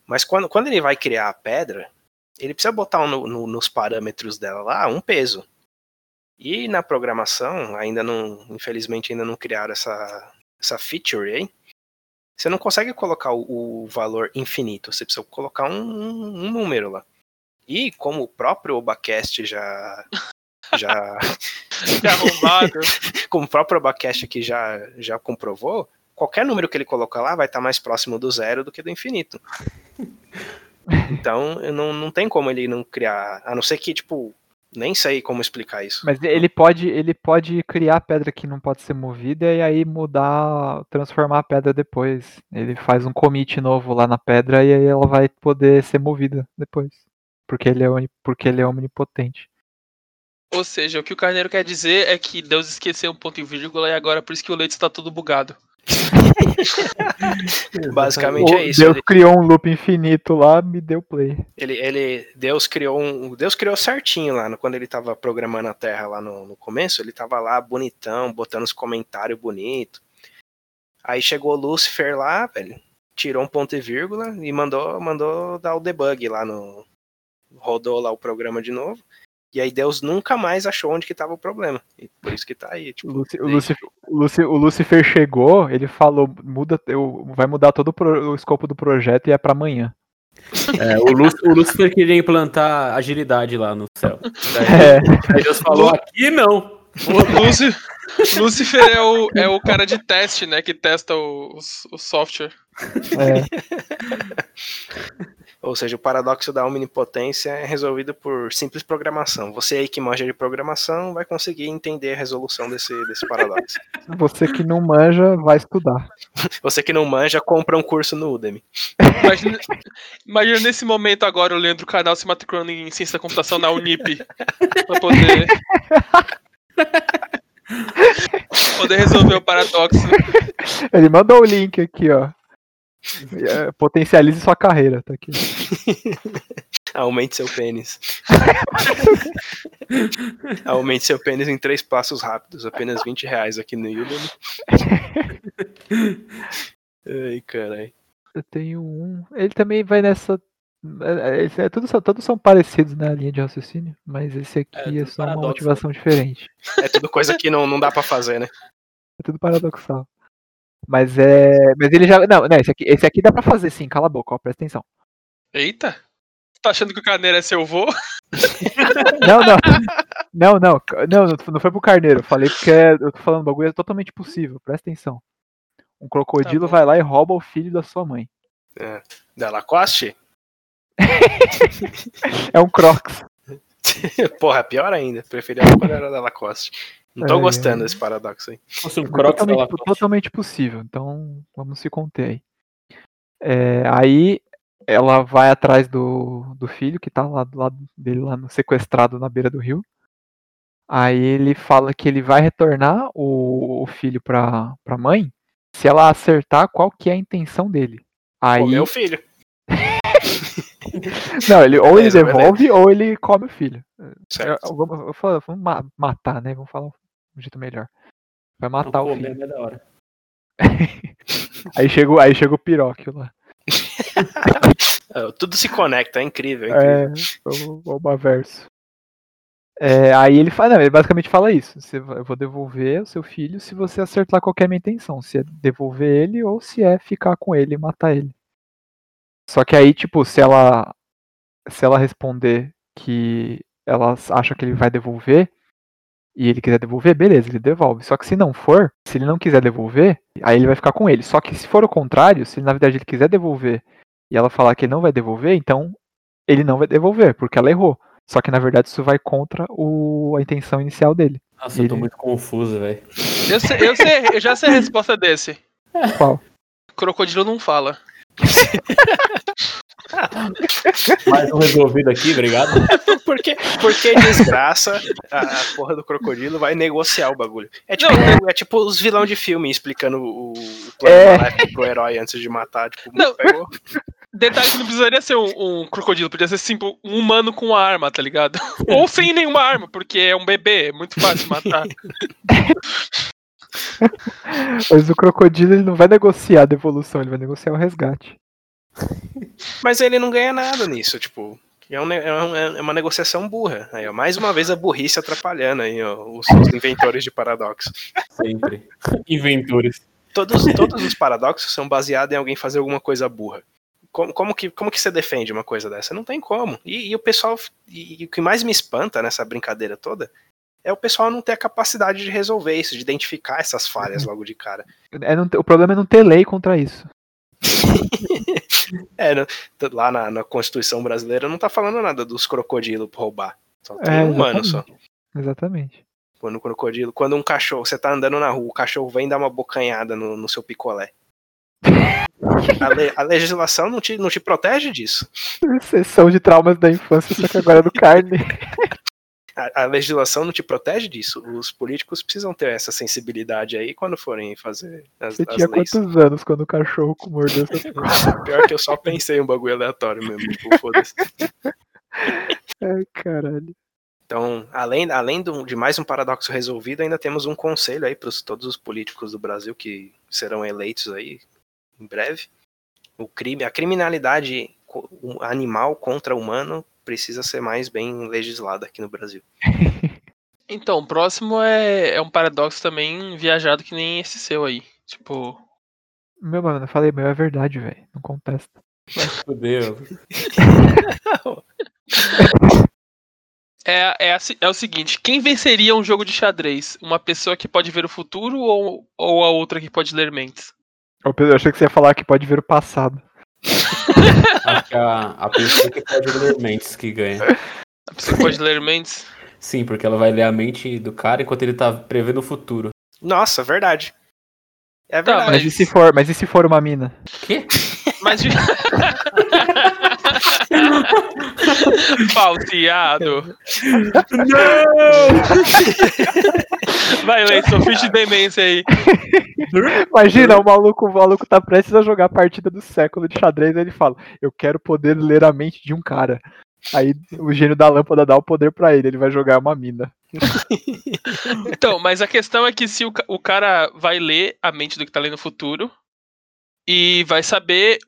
Speaker 4: Mas quando, quando ele vai criar a pedra, ele precisa botar no- no- nos parâmetros dela lá um peso. E na programação, ainda não, infelizmente ainda não criaram essa, essa feature aí. Você não consegue colocar o, o valor infinito, você precisa colocar um, um- um número lá. E como o próprio Obacast já. *laughs* já
Speaker 3: arrombado. *laughs*
Speaker 4: como o próprio Obacast aqui já, já comprovou, qualquer número que ele colocar lá vai estar mais próximo do zero do que do infinito. *laughs* Então, eu não, não tem como ele não criar. A não ser que, tipo, nem sei como explicar isso.
Speaker 5: Mas ele pode, ele pode criar a pedra que não pode ser movida e aí mudar, transformar a pedra depois. Ele faz um commit novo lá na pedra e aí ela vai poder ser movida depois. Porque ele é, oni- porque ele é omnipotente.
Speaker 3: Ou seja, o que o Carneiro quer dizer é que Deus esqueceu um ponto e vírgula e agora por isso que o leite está todo bugado. *laughs*
Speaker 4: Basicamente
Speaker 5: O
Speaker 4: é isso.
Speaker 5: Deus
Speaker 4: Ele,
Speaker 5: criou um loop infinito lá, me deu play.
Speaker 4: ele, ele- Deus criou um. Deus criou certinho lá. no- Quando ele tava programando a Terra lá no, no começo, ele tava lá bonitão, botando os comentários bonitos. Aí chegou o Lucifer lá, velho. Tirou um ponto e vírgula e mandou, mandou dar o debug lá no. Rodou lá o programa de novo. E aí Deus nunca mais achou onde que tava o problema. E por isso que tá aí,
Speaker 5: O,
Speaker 4: tipo.
Speaker 5: O
Speaker 4: desde-
Speaker 5: Lucifer, o o Lucifer chegou, ele falou, muda, eu, vai mudar todo o, pro- o escopo do projeto e é pra amanhã.
Speaker 2: É, o, o Lúcifer queria implantar agilidade lá no céu. Daí,
Speaker 5: É,
Speaker 2: aí Deus falou, aqui não.
Speaker 3: O Luci- Lucifer é o, é o cara de teste, né? Que testa o, o software.
Speaker 5: É.
Speaker 4: Ou seja, o paradoxo da omnipotência é resolvido por simples programação. Você aí que manja de programação vai conseguir entender a resolução desse, desse paradoxo.
Speaker 5: Você que não manja, vai estudar. *laughs*
Speaker 4: Você que não manja, compra um curso no Udemy.
Speaker 3: Imagina, imagina nesse momento agora o Leandro Canal se matriculando em ciência da computação na Unip. Pra poder. *laughs* poder resolver o paradoxo.
Speaker 5: Ele mandou o link aqui, ó. *laughs* É, Potencialize sua carreira, tá aqui. *laughs*
Speaker 4: Aumente seu pênis. *laughs* Aumente seu pênis em três passos rápidos. Apenas 20 reais aqui no Udemy. Ai, caralho.
Speaker 5: Eu tenho um. Ele também vai nessa. é, é, esse é, tudo, são- todos são parecidos na linha de raciocínio, mas esse aqui
Speaker 2: É,
Speaker 5: é, só uma
Speaker 2: paradoxo.
Speaker 5: motivação diferente.
Speaker 4: É tudo coisa que não, não dá pra fazer, né?
Speaker 5: É tudo paradoxal. Mas é. Mas ele já. Não, não, esse aqui, esse aqui dá pra fazer sim, cala a boca, ó, presta atenção.
Speaker 3: Eita! Tá achando que o Carneiro é seu vô? *laughs*
Speaker 5: Não, não. Não, não, não, não foi pro carneiro. Eu falei porque é- eu tô falando bagulho é totalmente possível, presta atenção. Um crocodilo
Speaker 3: bom.
Speaker 5: vai lá e rouba o filho da sua mãe.
Speaker 4: Da Lacoste? *laughs*
Speaker 5: É um Crocs. *laughs*
Speaker 4: Porra, pior ainda. Preferia a quando era da Lacoste. Não tô
Speaker 5: É,
Speaker 4: gostando desse paradoxo aí.
Speaker 2: Fosse um
Speaker 5: É
Speaker 2: crocs
Speaker 5: totalmente, totalmente possível, então vamos se conter aí. É, aí ela vai atrás do, do filho que tá lá do lado dele, lá no, sequestrado na beira do rio. Aí ele fala que ele vai retornar o, o filho pra, pra mãe se ela acertar qual que é a intenção dele. Aí,
Speaker 4: O meu filho. *laughs*
Speaker 5: não, ele, ou ele
Speaker 4: Beleza, beleza.
Speaker 5: devolve ou ele come o filho.
Speaker 4: Certo.
Speaker 5: Vamos, vamos ma- matar, né? Vamos falar um jeito melhor. Vai matar o filho.
Speaker 2: É da hora. *laughs*
Speaker 5: Aí chega, o- aí chega o Piróquio lá.
Speaker 4: Ah, *laughs* Tudo se conecta, é incrível. É incrível.
Speaker 5: É, o, o Baverso. É, aí ele fala, não, ele basicamente fala isso. Você, eu vou devolver o seu filho se você acertar qual que é a minha intenção. Se é devolver ele ou se é ficar com ele e matar ele. Só que aí, tipo, se ela se ela responder que ela acha que ele vai devolver e ele quiser devolver, beleza, ele devolve. Só que se não for, se ele não quiser devolver, aí ele vai ficar com ele. Só que se for o contrário, se na verdade ele quiser devolver e ela falar que ele não vai devolver, então ele não vai devolver, porque ela errou. Só que na verdade isso vai contra o, a intenção inicial dele.
Speaker 2: Nossa, eu tô
Speaker 5: Ele-
Speaker 2: muito confuso, velho.
Speaker 3: Eu, sei, eu, sei, eu já sei a resposta desse.
Speaker 5: Qual?
Speaker 3: Crocodilo não fala. *laughs*
Speaker 2: Mais um resolvido aqui, obrigado. *laughs*
Speaker 4: Porque, porque desgraça, a, a porra do crocodilo vai negociar o bagulho. É tipo, é tipo os vilão de filme explicando o, o plano
Speaker 5: É.
Speaker 4: pro herói antes de matar. Tipo,
Speaker 3: Não.
Speaker 4: pegou.
Speaker 3: Detalhe que não precisaria ser um, um crocodilo, podia ser simples, um humano com uma arma, tá ligado? *laughs* Ou sem nenhuma arma, porque é um bebê, é muito fácil matar. *laughs*
Speaker 5: Mas o crocodilo ele não vai negociar a devolução, ele vai negociar o resgate.
Speaker 4: Mas ele não ganha nada nisso, tipo. É, um é um- é uma negociação burra. Aí, ó, mais uma vez a burrice atrapalhando aí, ó, os, os inventores de paradoxos.
Speaker 2: Sempre. Inventores.
Speaker 4: Todos, todos os paradoxos são baseados em alguém fazer alguma coisa burra. Como, como que, como que você defende uma coisa dessa? Não tem como. E, e o pessoal. E, e o que mais me espanta nessa brincadeira toda é o pessoal não ter a capacidade de resolver isso, de identificar essas falhas logo de cara.
Speaker 5: É não ter- o problema é não ter lei contra isso. *laughs* *laughs*
Speaker 4: É, lá na, na Constituição brasileira não tá falando nada dos crocodilos roubar. Só tem
Speaker 5: É,
Speaker 4: um humano só.
Speaker 5: Exatamente.
Speaker 4: Quando o crocodilo, quando um cachorro, você tá andando na rua, o cachorro vem dar uma bocanhada no, no seu picolé. A, le- a legislação não te, não te protege disso.
Speaker 5: Sessão de traumas da infância, só que agora é do carne. *laughs*
Speaker 4: A, a legislação não te protege disso. Os políticos precisam ter essa sensibilidade aí quando forem fazer as,
Speaker 5: Você
Speaker 4: as
Speaker 5: tinha
Speaker 4: leis.
Speaker 5: quantos anos quando o cachorro mordeu seu *laughs*
Speaker 4: Pior que eu só pensei um bagulho aleatório mesmo, tipo, foda-se. *laughs*
Speaker 5: Ai, caralho.
Speaker 4: Então, além, além do- de mais um paradoxo resolvido, ainda temos um conselho aí para todos os políticos do Brasil que serão eleitos aí em breve. O crime, a criminalidade animal contra humano precisa ser mais bem legislada aqui no Brasil. *laughs*
Speaker 3: Então, o próximo é, é um paradoxo também viajado que nem esse seu aí. Tipo,
Speaker 5: Meu, mano, eu falei, meu, é verdade, velho. Não contesta.
Speaker 2: Fudeu. *laughs*
Speaker 3: é, é, se- é o seguinte: quem venceria um jogo de xadrez? Uma pessoa que pode ver o futuro ou, ou a outra que pode ler mentes?
Speaker 5: Eu achei que você ia falar que pode ver o passado. *laughs*
Speaker 2: Acho que a, a pessoa que pode ler mentes que ganha.
Speaker 3: A pessoa que pode ler mentes? *laughs*
Speaker 2: Sim, porque ela vai ler a mente do cara enquanto ele tá prevendo o futuro.
Speaker 4: Nossa, verdade. É
Speaker 3: Tá,
Speaker 4: verdade.
Speaker 5: Mas e se for, mas e se for uma mina?
Speaker 2: Quê?
Speaker 3: Mas. *laughs* de- *laughs* Falseado. Vai, Leison, finge demência aí.
Speaker 5: Imagina, o maluco, o maluco tá prestes a jogar a partida do século de xadrez, aí ele fala, eu quero poder ler a mente de um cara. Aí o gênio da lâmpada dá o poder pra ele, ele vai jogar uma mina.
Speaker 3: Então, mas a questão é que se o, o cara vai ler a mente do que tá lendo no futuro e vai saber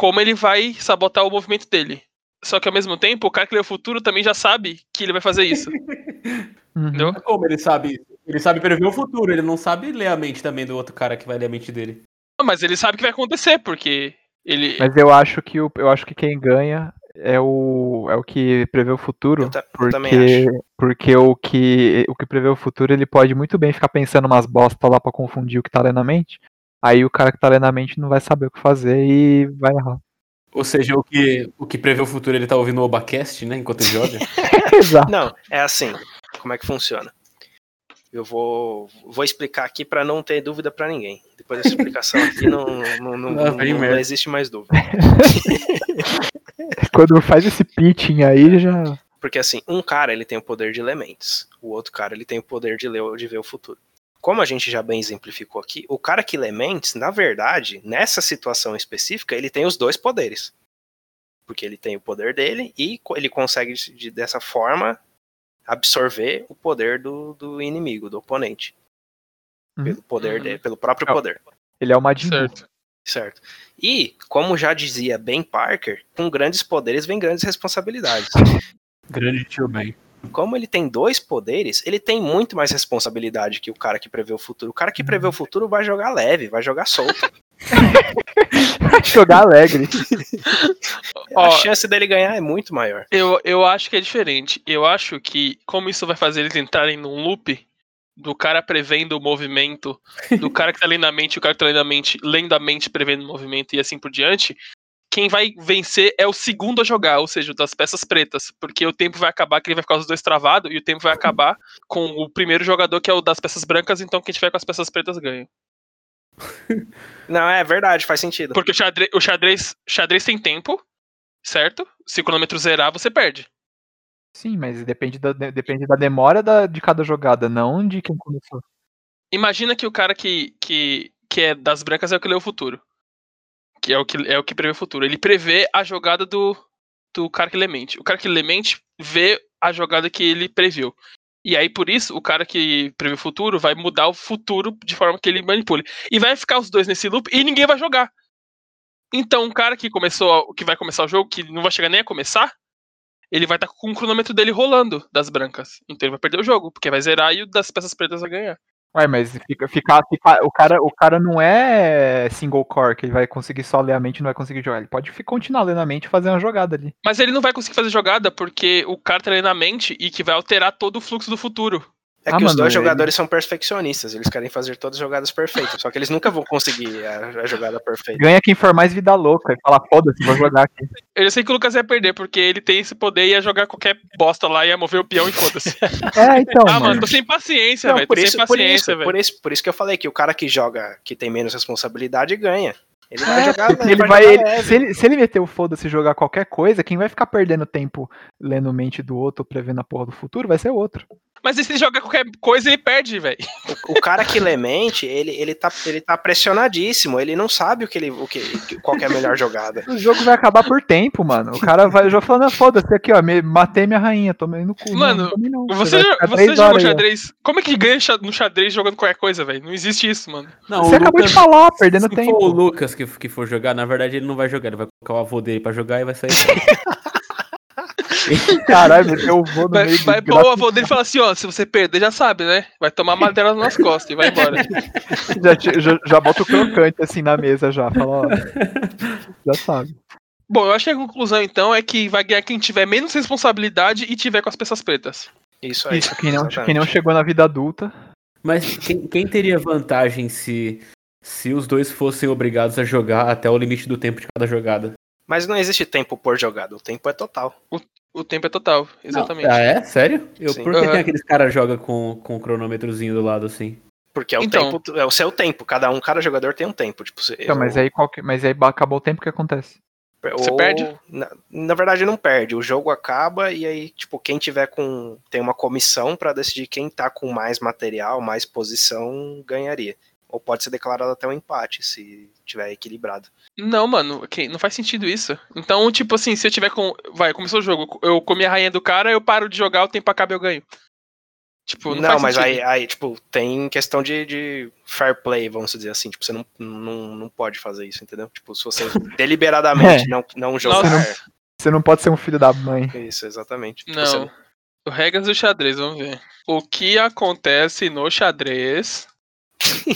Speaker 3: como ele vai sabotar o movimento dele. Só que ao mesmo tempo, o cara que lê o futuro também já sabe que ele vai fazer isso. *laughs*
Speaker 5: Uhum.
Speaker 3: Entendeu?
Speaker 2: Como ele sabe isso? Ele sabe prever o futuro, ele não sabe ler a mente também do outro cara que vai ler a mente dele.
Speaker 3: Não, Mas ele sabe o que vai acontecer, porque ele.
Speaker 5: Mas eu acho que o, eu acho que quem ganha é o é o que prevê o futuro,
Speaker 4: Eu ta- eu também
Speaker 5: porque porque o que o que prevê o futuro ele pode muito bem ficar pensando umas bosta lá pra confundir o que tá lendo na mente. Aí o cara que tá lendo na mente não vai saber o que fazer e vai errar. *laughs*
Speaker 2: Ou seja, o que, o que prevê o futuro ele tá ouvindo o Obacast, né? Enquanto ele joga. *laughs*
Speaker 5: Exato.
Speaker 4: Não, é assim. Como é que funciona? Eu vou, vou explicar aqui para não ter dúvida para ninguém. Depois dessa explicação aqui, não, não, não, não- não existe mais dúvida. *laughs*
Speaker 5: Quando faz esse pitching aí já
Speaker 4: Porque assim, um cara ele tem o poder de elementos, o outro cara ele tem o poder de, ler, de ver o futuro. Como a gente já bem exemplificou aqui, o cara que lê mentes, na verdade, nessa situação específica, ele tem os dois poderes. Porque ele tem o poder dele e ele consegue, de- dessa forma, absorver o poder do, do inimigo, do oponente.
Speaker 5: Uhum.
Speaker 4: Pelo poder
Speaker 3: Uhum.
Speaker 4: dele, pelo próprio
Speaker 5: Ah,
Speaker 4: poder.
Speaker 5: ele é o Majin.
Speaker 3: Certo.
Speaker 4: Certo. E, como já dizia Ben Parker, com grandes poderes vem grandes responsabilidades.
Speaker 2: Grande tio bem.
Speaker 4: Como ele tem dois poderes, ele tem muito mais responsabilidade que o cara que prevê o futuro. O cara que prevê o futuro vai jogar leve, vai jogar solto. *laughs*
Speaker 5: Jogar alegre. *laughs*
Speaker 3: Ó,
Speaker 4: A chance dele ganhar é muito maior.
Speaker 3: Eu, eu acho que é diferente. Eu acho que, como isso vai fazer eles entrarem num loop do cara prevendo o movimento, do *laughs* cara que tá lendo a mente, o cara que tá lendo a mente, lendo a mente prevendo o movimento e assim por diante, quem vai vencer é o segundo a jogar, ou seja, o das peças pretas. Porque o tempo vai acabar, que ele vai ficar os dois travados, e o tempo vai acabar com o primeiro jogador, que é o das peças brancas, então quem tiver com as peças pretas ganha. *laughs*
Speaker 4: Não, é verdade, faz sentido.
Speaker 3: Porque o xadrez, o xadrez, xadrez tem tempo, certo? Se o cronômetro zerar, você perde.
Speaker 5: Sim, mas depende da, de- depende da demora da- de cada jogada, não de quem começou.
Speaker 3: Imagina que o cara que, que, que é das brancas é o que lê o futuro. Que é o que, é o que prevê o futuro. Ele prevê a jogada do, do cara que lê mente. O cara que lê mente vê a jogada que ele previu. E aí, por isso, o cara que prevê o futuro vai mudar o futuro de forma que ele manipule. E vai ficar os dois nesse loop e ninguém vai jogar. Então, o cara que começou, que vai começar o jogo, que não vai chegar nem a começar, ele vai estar com o cronômetro dele rolando das brancas. Então ele vai perder o jogo, porque vai zerar e o das peças pretas vai ganhar.
Speaker 5: Ué, mas fica, fica, fica- o, cara, o cara não é single core, que ele vai conseguir só ler a mente e não vai conseguir jogar. Ele pode continuar lendo a mente e fazer uma jogada ali.
Speaker 3: Mas ele não vai conseguir fazer jogada porque o cara tá lendo a mente e que vai alterar todo o fluxo do futuro.
Speaker 4: É
Speaker 5: Ah,
Speaker 4: que os dois
Speaker 5: ele-
Speaker 4: jogadores são perfeccionistas, eles querem fazer todas as jogadas perfeitas, só que eles nunca vão conseguir a, a jogada perfeita.
Speaker 5: Ganha quem for mais vida louca e fala, foda-se, vou jogar aqui.
Speaker 3: Eu sei que o Lucas ia perder, porque ele tem esse poder e ia jogar qualquer bosta lá, ia mover o peão e foda-se. *laughs*
Speaker 5: É, então,
Speaker 3: ah, mano,
Speaker 5: mano.
Speaker 3: tô sem paciência, velho.
Speaker 4: por isso, por, isso, por, isso, por isso que eu falei que o cara que joga, que tem menos responsabilidade, ganha. Ele vai
Speaker 5: É,
Speaker 4: jogar, ele
Speaker 5: ele
Speaker 4: vai jogar
Speaker 5: ele- se, ele, se ele meter o foda-se e jogar qualquer coisa, quem vai ficar perdendo tempo lendo mente do outro, prevendo a porra do futuro, vai ser o outro.
Speaker 3: Mas e se ele jogar qualquer coisa, ele perde, velho.
Speaker 4: O, o cara que lê mente, ele, ele, tá, ele tá pressionadíssimo, ele não sabe o que ele, o que, qual que é a melhor jogada.
Speaker 5: O jogo vai acabar por tempo, mano. O cara vai já falando, "Ah, foda-se aqui, ó, me- matei minha rainha, tomei no cu.
Speaker 3: Mano,
Speaker 5: não.
Speaker 3: Você, já- você jogou
Speaker 5: horas aí,
Speaker 3: xadrez? Como é que ganha no xadrez jogando qualquer coisa, velho? Não existe isso, mano.
Speaker 2: Não,
Speaker 5: Você
Speaker 2: o
Speaker 5: acabou de
Speaker 2: Lucas-
Speaker 5: falar, perdendo
Speaker 2: Se for o
Speaker 5: tempo.
Speaker 2: Lucas que, que for jogar, na verdade ele não vai jogar, ele vai colocar o avô dele pra jogar e vai sair. *laughs* *laughs*
Speaker 5: Caralho, meteu o vô no
Speaker 3: Vai,
Speaker 5: meio
Speaker 3: vai pôr o avô dele e falar assim, ó, se você perder, já sabe, né? Vai tomar madeira nas costas e vai embora. *laughs*
Speaker 5: já, já, já bota o crocante assim na mesa já. Fala, ó. Já sabe.
Speaker 3: Bom, eu acho que a conclusão, então, é que vai ganhar quem tiver menos responsabilidade e tiver com as peças pretas.
Speaker 4: Isso aí.
Speaker 5: Isso, quem não,
Speaker 4: exatamente.
Speaker 5: quem não chegou na vida adulta.
Speaker 2: Mas quem, quem teria vantagem se, se os dois fossem obrigados a jogar até o limite do tempo de cada jogada?
Speaker 4: Mas não existe tempo por jogada, o tempo é total.
Speaker 3: O tempo é total, exatamente.
Speaker 2: Ah, é? Sério? Eu,
Speaker 4: Sim.
Speaker 2: por que
Speaker 3: Aham.
Speaker 2: tem aqueles caras jogam com, com o cronômetrozinho do lado assim?
Speaker 4: Porque é o
Speaker 3: Então.
Speaker 4: tempo, é o seu tempo. Cada um, cada jogador tem um tempo. Tipo, você-
Speaker 5: Então, mas aí, qual que- mas aí acabou o tempo que acontece.
Speaker 3: Você perde?
Speaker 4: Na, na verdade, não perde. O jogo acaba e aí, tipo, quem tiver com. Tem uma comissão pra decidir quem tá com mais material, mais posição, ganharia. Ou pode ser declarado até um empate, se tiver equilibrado.
Speaker 3: Não, mano, ok, não faz sentido isso. Então, tipo assim, se eu tiver com. Vai, começou o jogo, eu comi a rainha do cara, eu paro de jogar, o tempo acaba e eu ganho. Tipo, não,
Speaker 4: Não,
Speaker 3: faz
Speaker 4: mas aí, aí, tipo, tem questão de, de fair play, vamos dizer assim. Tipo, você não, não, não pode fazer isso, entendeu? Tipo, se você *laughs* deliberadamente não, não jogar.
Speaker 3: Nossa.
Speaker 5: Você não pode ser um filho da mãe.
Speaker 4: Isso, exatamente. Tipo,
Speaker 3: Não.
Speaker 4: você-
Speaker 3: Regras do xadrez, vamos ver. O que acontece no xadrez.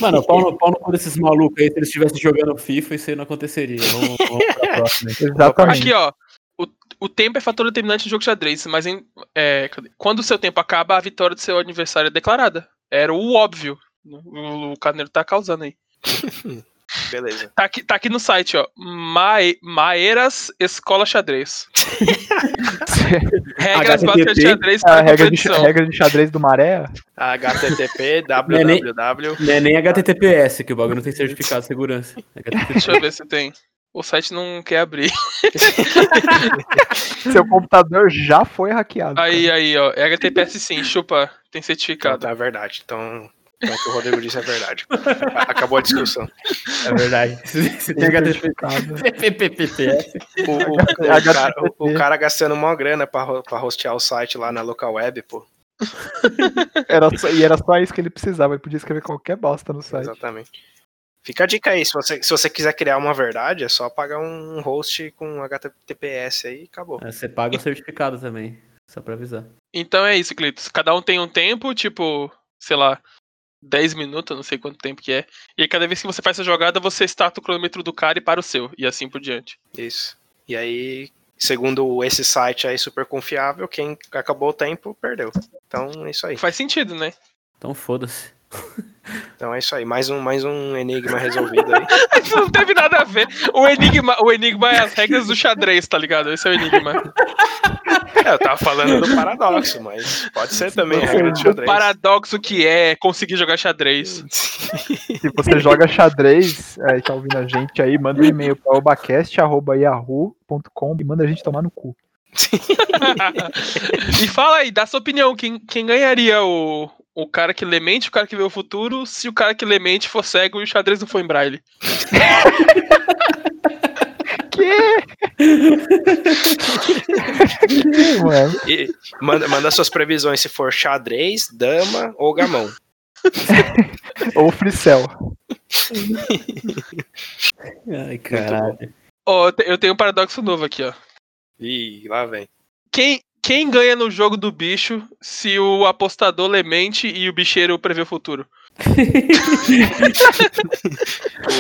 Speaker 2: Mano, pau no, pau no cu desses malucos aí, se eles estivessem jogando FIFA, isso aí não aconteceria. Vamos, vamos pra *laughs* próxima. aí.
Speaker 5: Exatamente.
Speaker 3: Aqui, ó. O, o tempo é fator determinante no jogo de xadrez, mas em- é, quando o seu tempo acaba, a vitória do seu adversário é declarada. Era o óbvio. O, o Carneiro tá causando aí. *laughs*
Speaker 4: Beleza.
Speaker 3: Tá aqui, tá aqui no site, ó. Mae, Maeiras Escola Xadrez. *laughs* Regras de xadrez
Speaker 5: a
Speaker 3: para
Speaker 5: regra de, regra de xadrez do maré.
Speaker 4: HTTP,
Speaker 2: é *laughs*
Speaker 4: www.
Speaker 2: Não é nem HTTPS, que o bagulho não tem certificado de segurança.
Speaker 3: Deixa eu ver se tem. O site não quer abrir. *laughs*
Speaker 5: Seu computador já foi hackeado.
Speaker 3: Aí, aí, ó. É HTTPS sim, chupa. Tem
Speaker 4: Então,
Speaker 3: certificado.
Speaker 4: é verdade. Então, então, o que o Rodrigo disse é verdade. Acabou a discussão.
Speaker 2: É verdade. Se, tem. HTTPS.
Speaker 4: O, o- o cara, o- o cara gastando uma grana pra, pra hostear o site lá na local web, pô.
Speaker 5: Era só- e era só isso que ele precisava. Ele podia escrever qualquer bosta no site.
Speaker 4: Exatamente. Fica a dica aí, se você, se você quiser criar uma verdade, é só pagar um host com HTTPS aí e acabou.
Speaker 2: É, Você paga o certificado também. Só pra avisar.
Speaker 3: Então é isso, Clitos. Cada um tem um tempo, tipo, sei lá, 10 minutos, não sei quanto tempo que é. E aí, cada vez que você faz essa jogada, você starta o cronômetro do cara e para o seu. E assim por diante.
Speaker 4: Isso. E aí, segundo esse site aí super confiável, quem acabou o tempo, perdeu. Então é isso aí.
Speaker 3: Faz sentido, né?
Speaker 2: Então foda-se.
Speaker 4: Então é isso aí. Mais um, mais um enigma resolvido aí.
Speaker 3: Isso *laughs* não teve nada a ver. O enigma, o enigma é as regras do xadrez, tá ligado? Esse é o enigma. *laughs*
Speaker 4: É, eu tava falando do paradoxo, mas pode ser também a regra de
Speaker 3: O
Speaker 4: xadrez.
Speaker 3: paradoxo que é conseguir jogar xadrez. *laughs*
Speaker 5: Se você joga xadrez é, e tá ouvindo a gente aí, manda um e-mail pra obacast.yahoo.com e manda a gente tomar no cu. *laughs*
Speaker 3: e fala aí, dá sua opinião. Quem, quem ganharia o, o cara que lê mente, o cara que vê o futuro, se o cara que lê mente for cego e o xadrez não for em braille? *laughs*
Speaker 5: Que? Mano,
Speaker 4: E manda, manda suas previsões se for xadrez, dama ou gamão. *laughs*
Speaker 5: ou Fricel.
Speaker 2: Ai, caralho.
Speaker 3: Ó, eu te- eu tenho um paradoxo novo aqui, ó.
Speaker 4: Ih, lá vem.
Speaker 3: Quem, quem ganha no jogo do bicho se o apostador lê mente e o bicheiro prevê o futuro?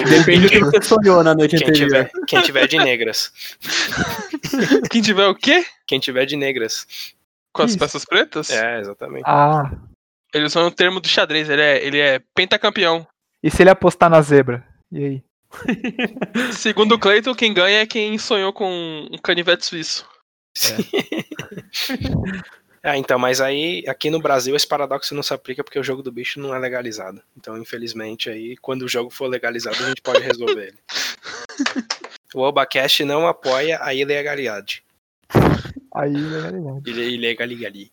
Speaker 2: Depende do que você sonhou na noite
Speaker 4: Quem
Speaker 2: anterior.
Speaker 4: tiver, quem tiver de negras. *laughs*
Speaker 3: Quem tiver o quê?
Speaker 4: Quem tiver de negras.
Speaker 3: Com as
Speaker 5: Isso.
Speaker 3: peças pretas?
Speaker 4: É, exatamente.
Speaker 5: Ah,
Speaker 3: Eles usam o termo do xadrez, ele é, ele é pentacampeão.
Speaker 5: e se ele apostar na zebra? E aí? *laughs*
Speaker 3: Segundo o Cleiton, quem ganha é quem sonhou com um canivete suíço. *laughs*
Speaker 4: Ah, então, mas aí, aqui no Brasil, esse paradoxo não se aplica porque o jogo do bicho não é legalizado. Então, infelizmente, aí, quando o jogo for legalizado, a gente pode resolver ele. *laughs* O Obacast não apoia a ilegalidade.
Speaker 5: Aí, legalidade.
Speaker 4: Ile- Ilegalidade.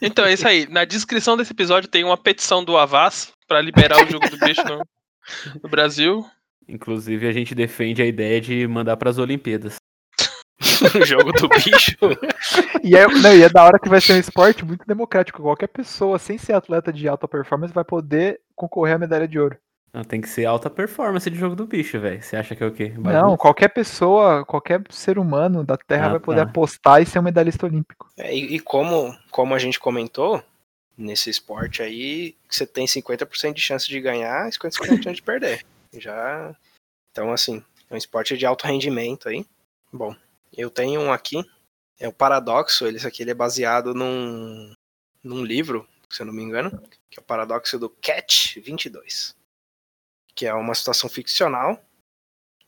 Speaker 3: Então é isso aí. Na descrição desse episódio tem uma petição do Avaz pra liberar o jogo do bicho no, no Brasil.
Speaker 2: Inclusive, a gente defende a ideia de mandar pras Olimpíadas.
Speaker 4: O *laughs* jogo do bicho.
Speaker 5: E é, não, e é da hora que vai ser um esporte muito democrático. Qualquer pessoa, sem ser atleta de alta performance, vai poder concorrer à medalha de ouro.
Speaker 2: Não, tem que ser alta performance de jogo do bicho, velho. Você acha que é o quê?
Speaker 5: Não, qualquer pessoa, qualquer ser humano da Terra
Speaker 2: Ah,
Speaker 5: vai poder
Speaker 2: tá.
Speaker 5: apostar e ser um medalhista olímpico.
Speaker 4: É, e, e como, como a gente comentou, nesse esporte aí, você tem 50% de chance de ganhar e 50% de chance de perder. Já. Então, assim, é um esporte de alto rendimento aí. Bom, eu tenho um aqui. É o Paradoxo. Esse aqui ele é baseado num, num livro, se eu não me engano, que é o Paradoxo do Catch 22. Que é uma situação ficcional.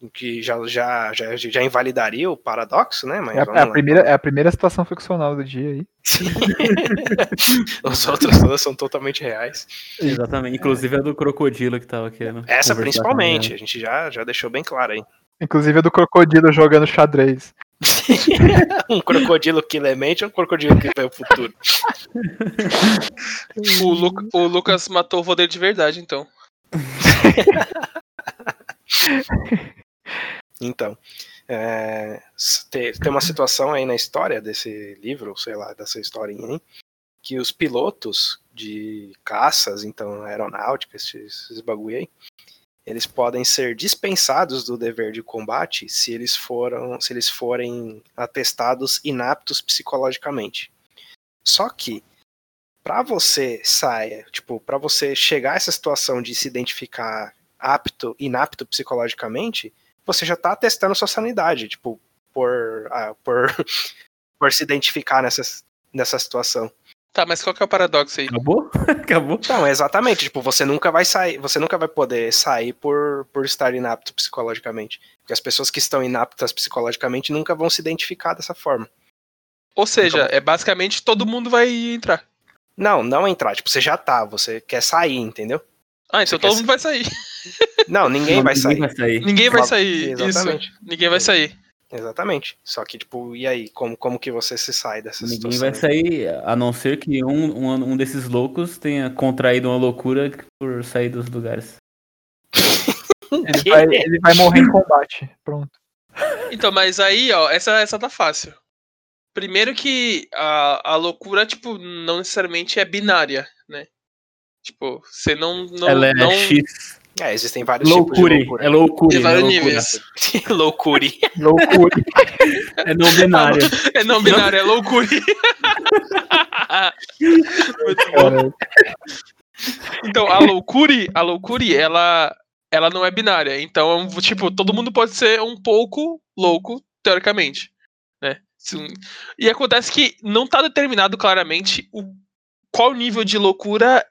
Speaker 4: em Que já, já, já, já invalidaria o paradoxo, né? Mas
Speaker 5: É a,
Speaker 4: vamos
Speaker 5: é a
Speaker 4: lá.
Speaker 5: primeira, é a primeira situação ficcional do dia aí. *laughs*
Speaker 4: Os outros todas são totalmente reais.
Speaker 2: Exatamente. Inclusive a do crocodilo que tava querendo.
Speaker 4: Essa principalmente, a gente já, já deixou bem claro aí.
Speaker 5: Inclusive a do crocodilo jogando xadrez. *laughs*
Speaker 4: Um crocodilo que lemente ou um crocodilo que vê o futuro? *laughs*
Speaker 3: O, Lu- o Lucas matou o Voder de verdade, então. *laughs*
Speaker 4: Então, é, tem, tem uma situação aí na história desse livro, sei lá, dessa historinha aí, que os pilotos de caças, então aeronáutica, esses, esses bagulho aí, eles podem ser dispensados do dever de combate se eles foram, se eles forem atestados inaptos psicologicamente. Só que para você sair, tipo, para você chegar a essa situação de se identificar apto, inapto psicologicamente, você já tá testando sua sanidade, tipo, por, ah, por, *laughs* por se identificar nessa, nessa situação.
Speaker 3: Tá, mas qual que é o paradoxo aí?
Speaker 2: Acabou? *laughs* Acabou?
Speaker 4: Não, exatamente, tipo, você nunca vai sair, você nunca vai poder sair por, por estar inapto psicologicamente. Porque as pessoas que estão inaptas psicologicamente nunca vão se identificar dessa forma.
Speaker 3: Ou seja, é basicamente todo mundo vai entrar.
Speaker 4: Não, não entrar, tipo, você já tá, você quer sair, entendeu?
Speaker 3: Ah,
Speaker 4: Você
Speaker 3: então
Speaker 4: quer
Speaker 3: todo mundo vai sair.
Speaker 4: Não, ninguém vai sair.
Speaker 2: vai sair.
Speaker 3: Ninguém vai sair.
Speaker 4: Exatamente.
Speaker 3: Isso. Ninguém vai sair.
Speaker 4: Exatamente. Só que, tipo, e aí, como, como que você se sai dessa
Speaker 2: Ninguém
Speaker 4: situação?
Speaker 2: vai sair, a não ser que um, um, um desses loucos tenha contraído uma loucura por sair dos lugares. *laughs*
Speaker 5: Ele vai, ele vai morrer em combate. Pronto.
Speaker 3: Então, mas aí, ó, essa, essa tá fácil. Primeiro que a, a loucura, tipo, não necessariamente é binária, né? Tipo, você não. não,
Speaker 2: Ela é
Speaker 3: não...
Speaker 2: X
Speaker 4: É, existem vários tipos de
Speaker 2: Loucure.
Speaker 4: loucura.
Speaker 2: É loucura.
Speaker 3: Tem
Speaker 2: não é
Speaker 3: vários
Speaker 2: loucura.
Speaker 3: níveis. *laughs*
Speaker 4: loucura.
Speaker 5: Loucura.
Speaker 2: É não *laughs* binário.
Speaker 3: É não binário, é loucura. Muito bom.
Speaker 5: Cara,
Speaker 3: Então, a loucura, a loucura, ela, ela não é binária. Então, tipo, todo mundo pode ser um pouco louco, teoricamente. Né? E acontece que não tá determinado claramente o, qual nível de loucura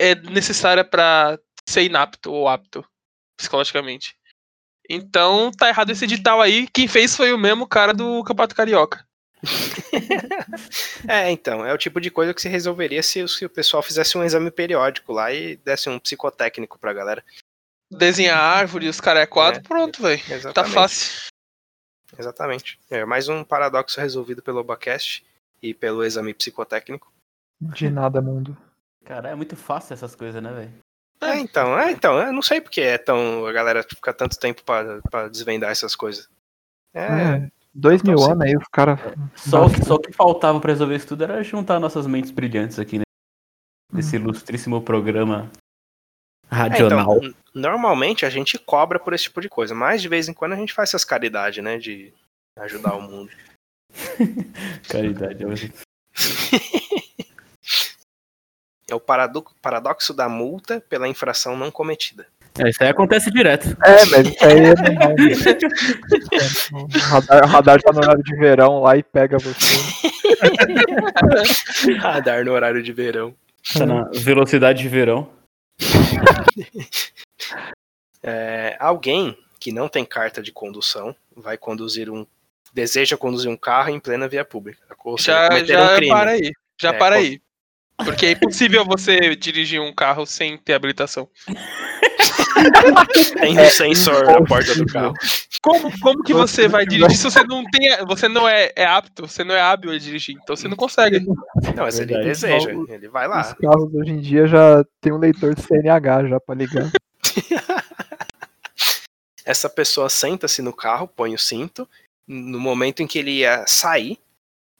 Speaker 3: é necessária pra ser inapto ou apto psicologicamente. Então, tá errado esse edital aí. Quem fez foi o mesmo cara do Campeonato Carioca. *laughs*
Speaker 4: É, então, é o tipo de coisa que se resolveria se, se o pessoal fizesse um exame periódico lá e desse um psicotécnico pra galera.
Speaker 3: Desenhar árvore, os caras é quadro,
Speaker 4: É.
Speaker 3: pronto, velho. Tá
Speaker 4: Exatamente.
Speaker 3: fácil.
Speaker 4: Exatamente. É mais um paradoxo resolvido pelo Obacast e pelo exame psicotécnico.
Speaker 5: de nada, mundo.
Speaker 2: Cara, é muito fácil essas coisas, né, velho?
Speaker 4: É, então, é, então, eu não sei porque é tão. A galera fica tanto tempo pra, pra desvendar essas coisas. É,
Speaker 5: É, dois
Speaker 4: então,
Speaker 5: mil anos aí, os caras.
Speaker 2: Só, só o que faltava pra resolver isso tudo era juntar nossas mentes brilhantes aqui, né? Nesse ilustríssimo programa
Speaker 4: É,
Speaker 2: radional.
Speaker 4: então, n- normalmente a gente cobra por esse tipo de coisa, mas de vez em quando a gente faz essas caridades, né? De ajudar o mundo. *laughs*
Speaker 2: Caridade. eu- *laughs*
Speaker 4: É o parado- paradoxo da multa pela infração não cometida.
Speaker 2: É, isso aí acontece direto.
Speaker 5: É, mas isso aí é normal. *laughs* o, radar, o radar tá no horário de verão lá e pega você. *laughs*
Speaker 4: Radar no horário de verão.
Speaker 2: Tá na velocidade de verão. *laughs*
Speaker 4: É, alguém que não tem carta de condução vai conduzir um. deseja conduzir um carro em plena via pública. Ou seja,
Speaker 3: Já, já
Speaker 4: um crime.
Speaker 3: para aí. Já
Speaker 4: É,
Speaker 3: para aí. Porque é impossível você dirigir um carro sem ter habilitação.
Speaker 4: Tem um sensor na porta do carro.
Speaker 3: Como, como que você vai dirigir se você não tem. Você não é, é apto, você não é hábil a dirigir, então você não consegue.
Speaker 4: Não, mas ele deseja, ele vai
Speaker 5: Os
Speaker 4: lá.
Speaker 5: carros hoje em dia já tem um leitor de CNH já pra ligar. *laughs*
Speaker 4: Essa pessoa senta-se no carro, põe o cinto. No momento em que ele ia sair,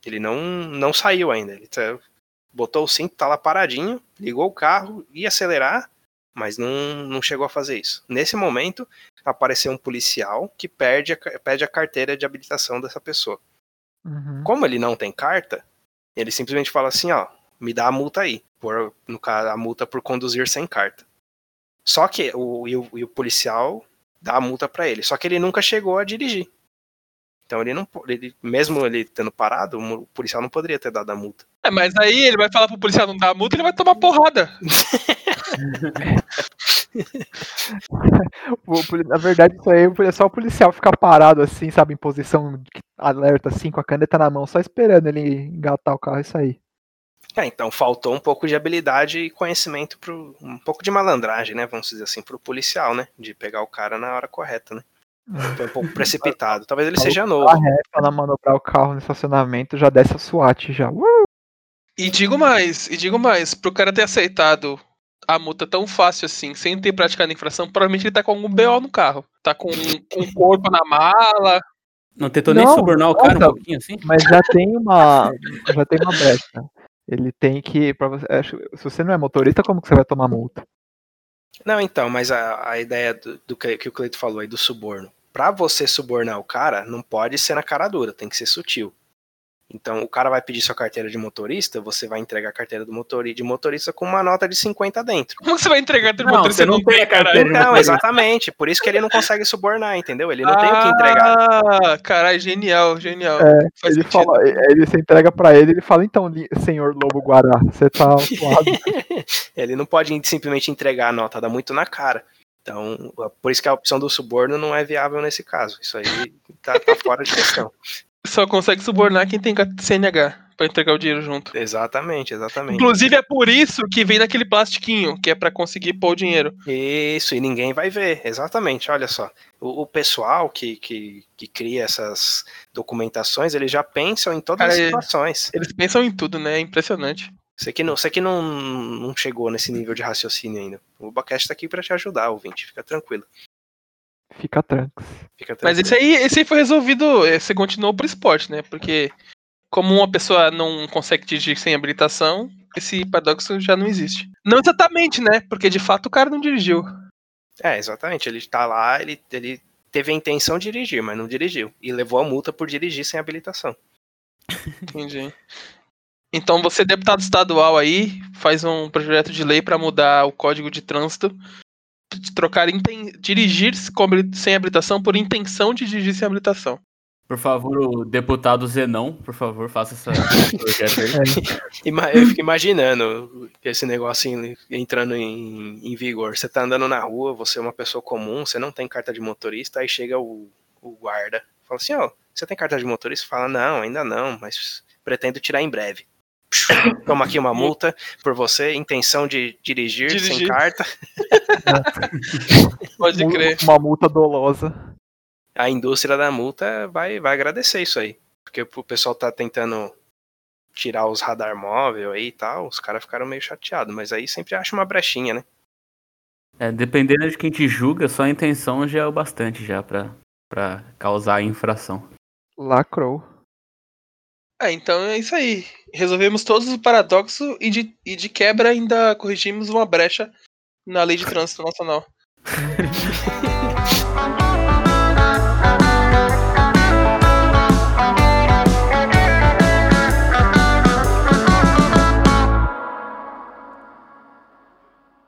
Speaker 4: ele não, não saiu ainda. Ele tá- botou o cinto, tá lá paradinho, ligou o carro, ia acelerar, mas não, não chegou a fazer isso. Nesse momento, apareceu um policial que perde a, pede a carteira de habilitação dessa pessoa.
Speaker 5: Uhum.
Speaker 4: Como ele não tem carta, ele simplesmente fala assim, ó, me dá a multa aí, por, no caso, a multa por conduzir sem carta. Só que o, e o, e o policial dá a multa pra ele, só que ele nunca chegou a dirigir. Então ele não, ele, mesmo ele tendo parado, o policial não poderia ter dado a multa.
Speaker 3: É, mas aí ele vai falar pro policial não dar a multa, ele vai tomar porrada. *laughs*
Speaker 5: Na verdade, isso aí é só o policial ficar parado assim, sabe, em posição alerta, assim, com a caneta na mão, só esperando ele engatar o carro e sair.
Speaker 4: É, então faltou um pouco de habilidade e conhecimento pro, um pouco de malandragem, né, vamos dizer assim, pro policial, né, de pegar o cara na hora correta, né. Foi um pouco *laughs* precipitado. Talvez ele seja novo.
Speaker 5: A reta na manobrar o carro no estacionamento já desce a SWAT já. Uh!
Speaker 3: E digo mais, e digo mais, pro cara ter aceitado a multa tão fácil assim, sem ter praticado a infração, provavelmente ele tá com algum BO no carro. Tá com um corpo na mala.
Speaker 2: Não tentou nem
Speaker 5: Não,
Speaker 2: subornar o cara um
Speaker 5: nossa.
Speaker 2: pouquinho assim?
Speaker 5: Mas já tem uma. Já tem uma brecha. Ele tem que. Pra você, se você não é motorista, como que você vai tomar multa?
Speaker 4: Não, então, mas a, a ideia do, do que, que o Cleito falou aí do suborno. Pra você subornar o cara, não pode ser na cara dura, tem que ser sutil. Então, o cara vai pedir sua carteira de motorista, você vai entregar a carteira do motori de motorista com uma nota de 50 dentro.
Speaker 3: Como *laughs* que você vai entregar a
Speaker 2: Não,
Speaker 3: motorista
Speaker 2: você não tem a carteira motorista.
Speaker 4: exatamente, por isso que ele não consegue subornar, entendeu? Ele não tem o que entregar.
Speaker 3: Ah, caralho, genial, genial.
Speaker 5: É, ele
Speaker 3: sentido.
Speaker 5: fala, ele se entrega pra ele, ele fala, então, senhor Lobo Guará, você tá suado. *laughs*
Speaker 4: Ele não pode simplesmente entregar a nota, dá muito na cara. Então, por isso que a opção do suborno não é viável nesse caso. Isso aí tá, tá fora de questão.
Speaker 3: Só consegue subornar quem tem CNH pra entregar o dinheiro junto.
Speaker 4: Exatamente, exatamente.
Speaker 3: Inclusive é por isso que vem naquele plastiquinho, que é pra conseguir pôr o dinheiro.
Speaker 4: Isso, e ninguém vai ver, exatamente, olha só. O, o pessoal que, que, que cria essas documentações, eles já pensam em todas as
Speaker 3: Cara, é-
Speaker 4: situações.
Speaker 3: Eles pensam em tudo, né? É impressionante.
Speaker 4: Você que, não, você que não, não chegou nesse nível de raciocínio ainda. O Bacast tá aqui pra te ajudar, ouvinte, fica tranquilo.
Speaker 5: Fica trancos.
Speaker 4: Fica
Speaker 3: Mas esse aí, esse aí foi resolvido, eh, você continuou pro esporte, né? Porque como uma pessoa não consegue dirigir sem habilitação, esse paradoxo já não existe. Não exatamente, né? Porque de fato o cara não dirigiu.
Speaker 4: É, exatamente. Ele tá lá, ele, ele teve a intenção de dirigir, mas não dirigiu. E levou a multa por dirigir sem habilitação.
Speaker 3: Entendi. Então você, deputado estadual aí, faz um projeto de lei para mudar o código de trânsito, trocar inten- dirigir com habili- sem habilitação por intenção de dirigir sem habilitação.
Speaker 2: Por favor, o deputado Zenão, por favor, faça essa-. *laughs*
Speaker 4: Ima- Eu fico imaginando esse negócio entrando em, em vigor. Você tá andando na rua, você é uma pessoa comum, você não tem carta de motorista, aí chega o, o guarda, fala assim, ó, você tem carta de motorista? Fala, não, ainda não, mas pretendo tirar em breve. Toma aqui uma *laughs* multa por você, intenção de dirigir, sem
Speaker 3: Dirigir.
Speaker 4: carta. *laughs* *laughs*
Speaker 3: Pode crer.
Speaker 5: Uma multa dolosa.
Speaker 4: A indústria da multa vai, vai agradecer isso aí. Porque o pessoal tá tentando tirar os radar móvel aí e tal, os caras ficaram meio chateados, mas aí sempre acha uma brechinha, né?
Speaker 2: É, dependendo de quem te julga, só a intenção já é o bastante já pra, pra causar a infração.
Speaker 5: Lacrou.
Speaker 3: É, então é isso aí. Resolvemos todos os paradoxos e de, e de quebra ainda corrigimos uma brecha na lei de trânsito nacional. *laughs*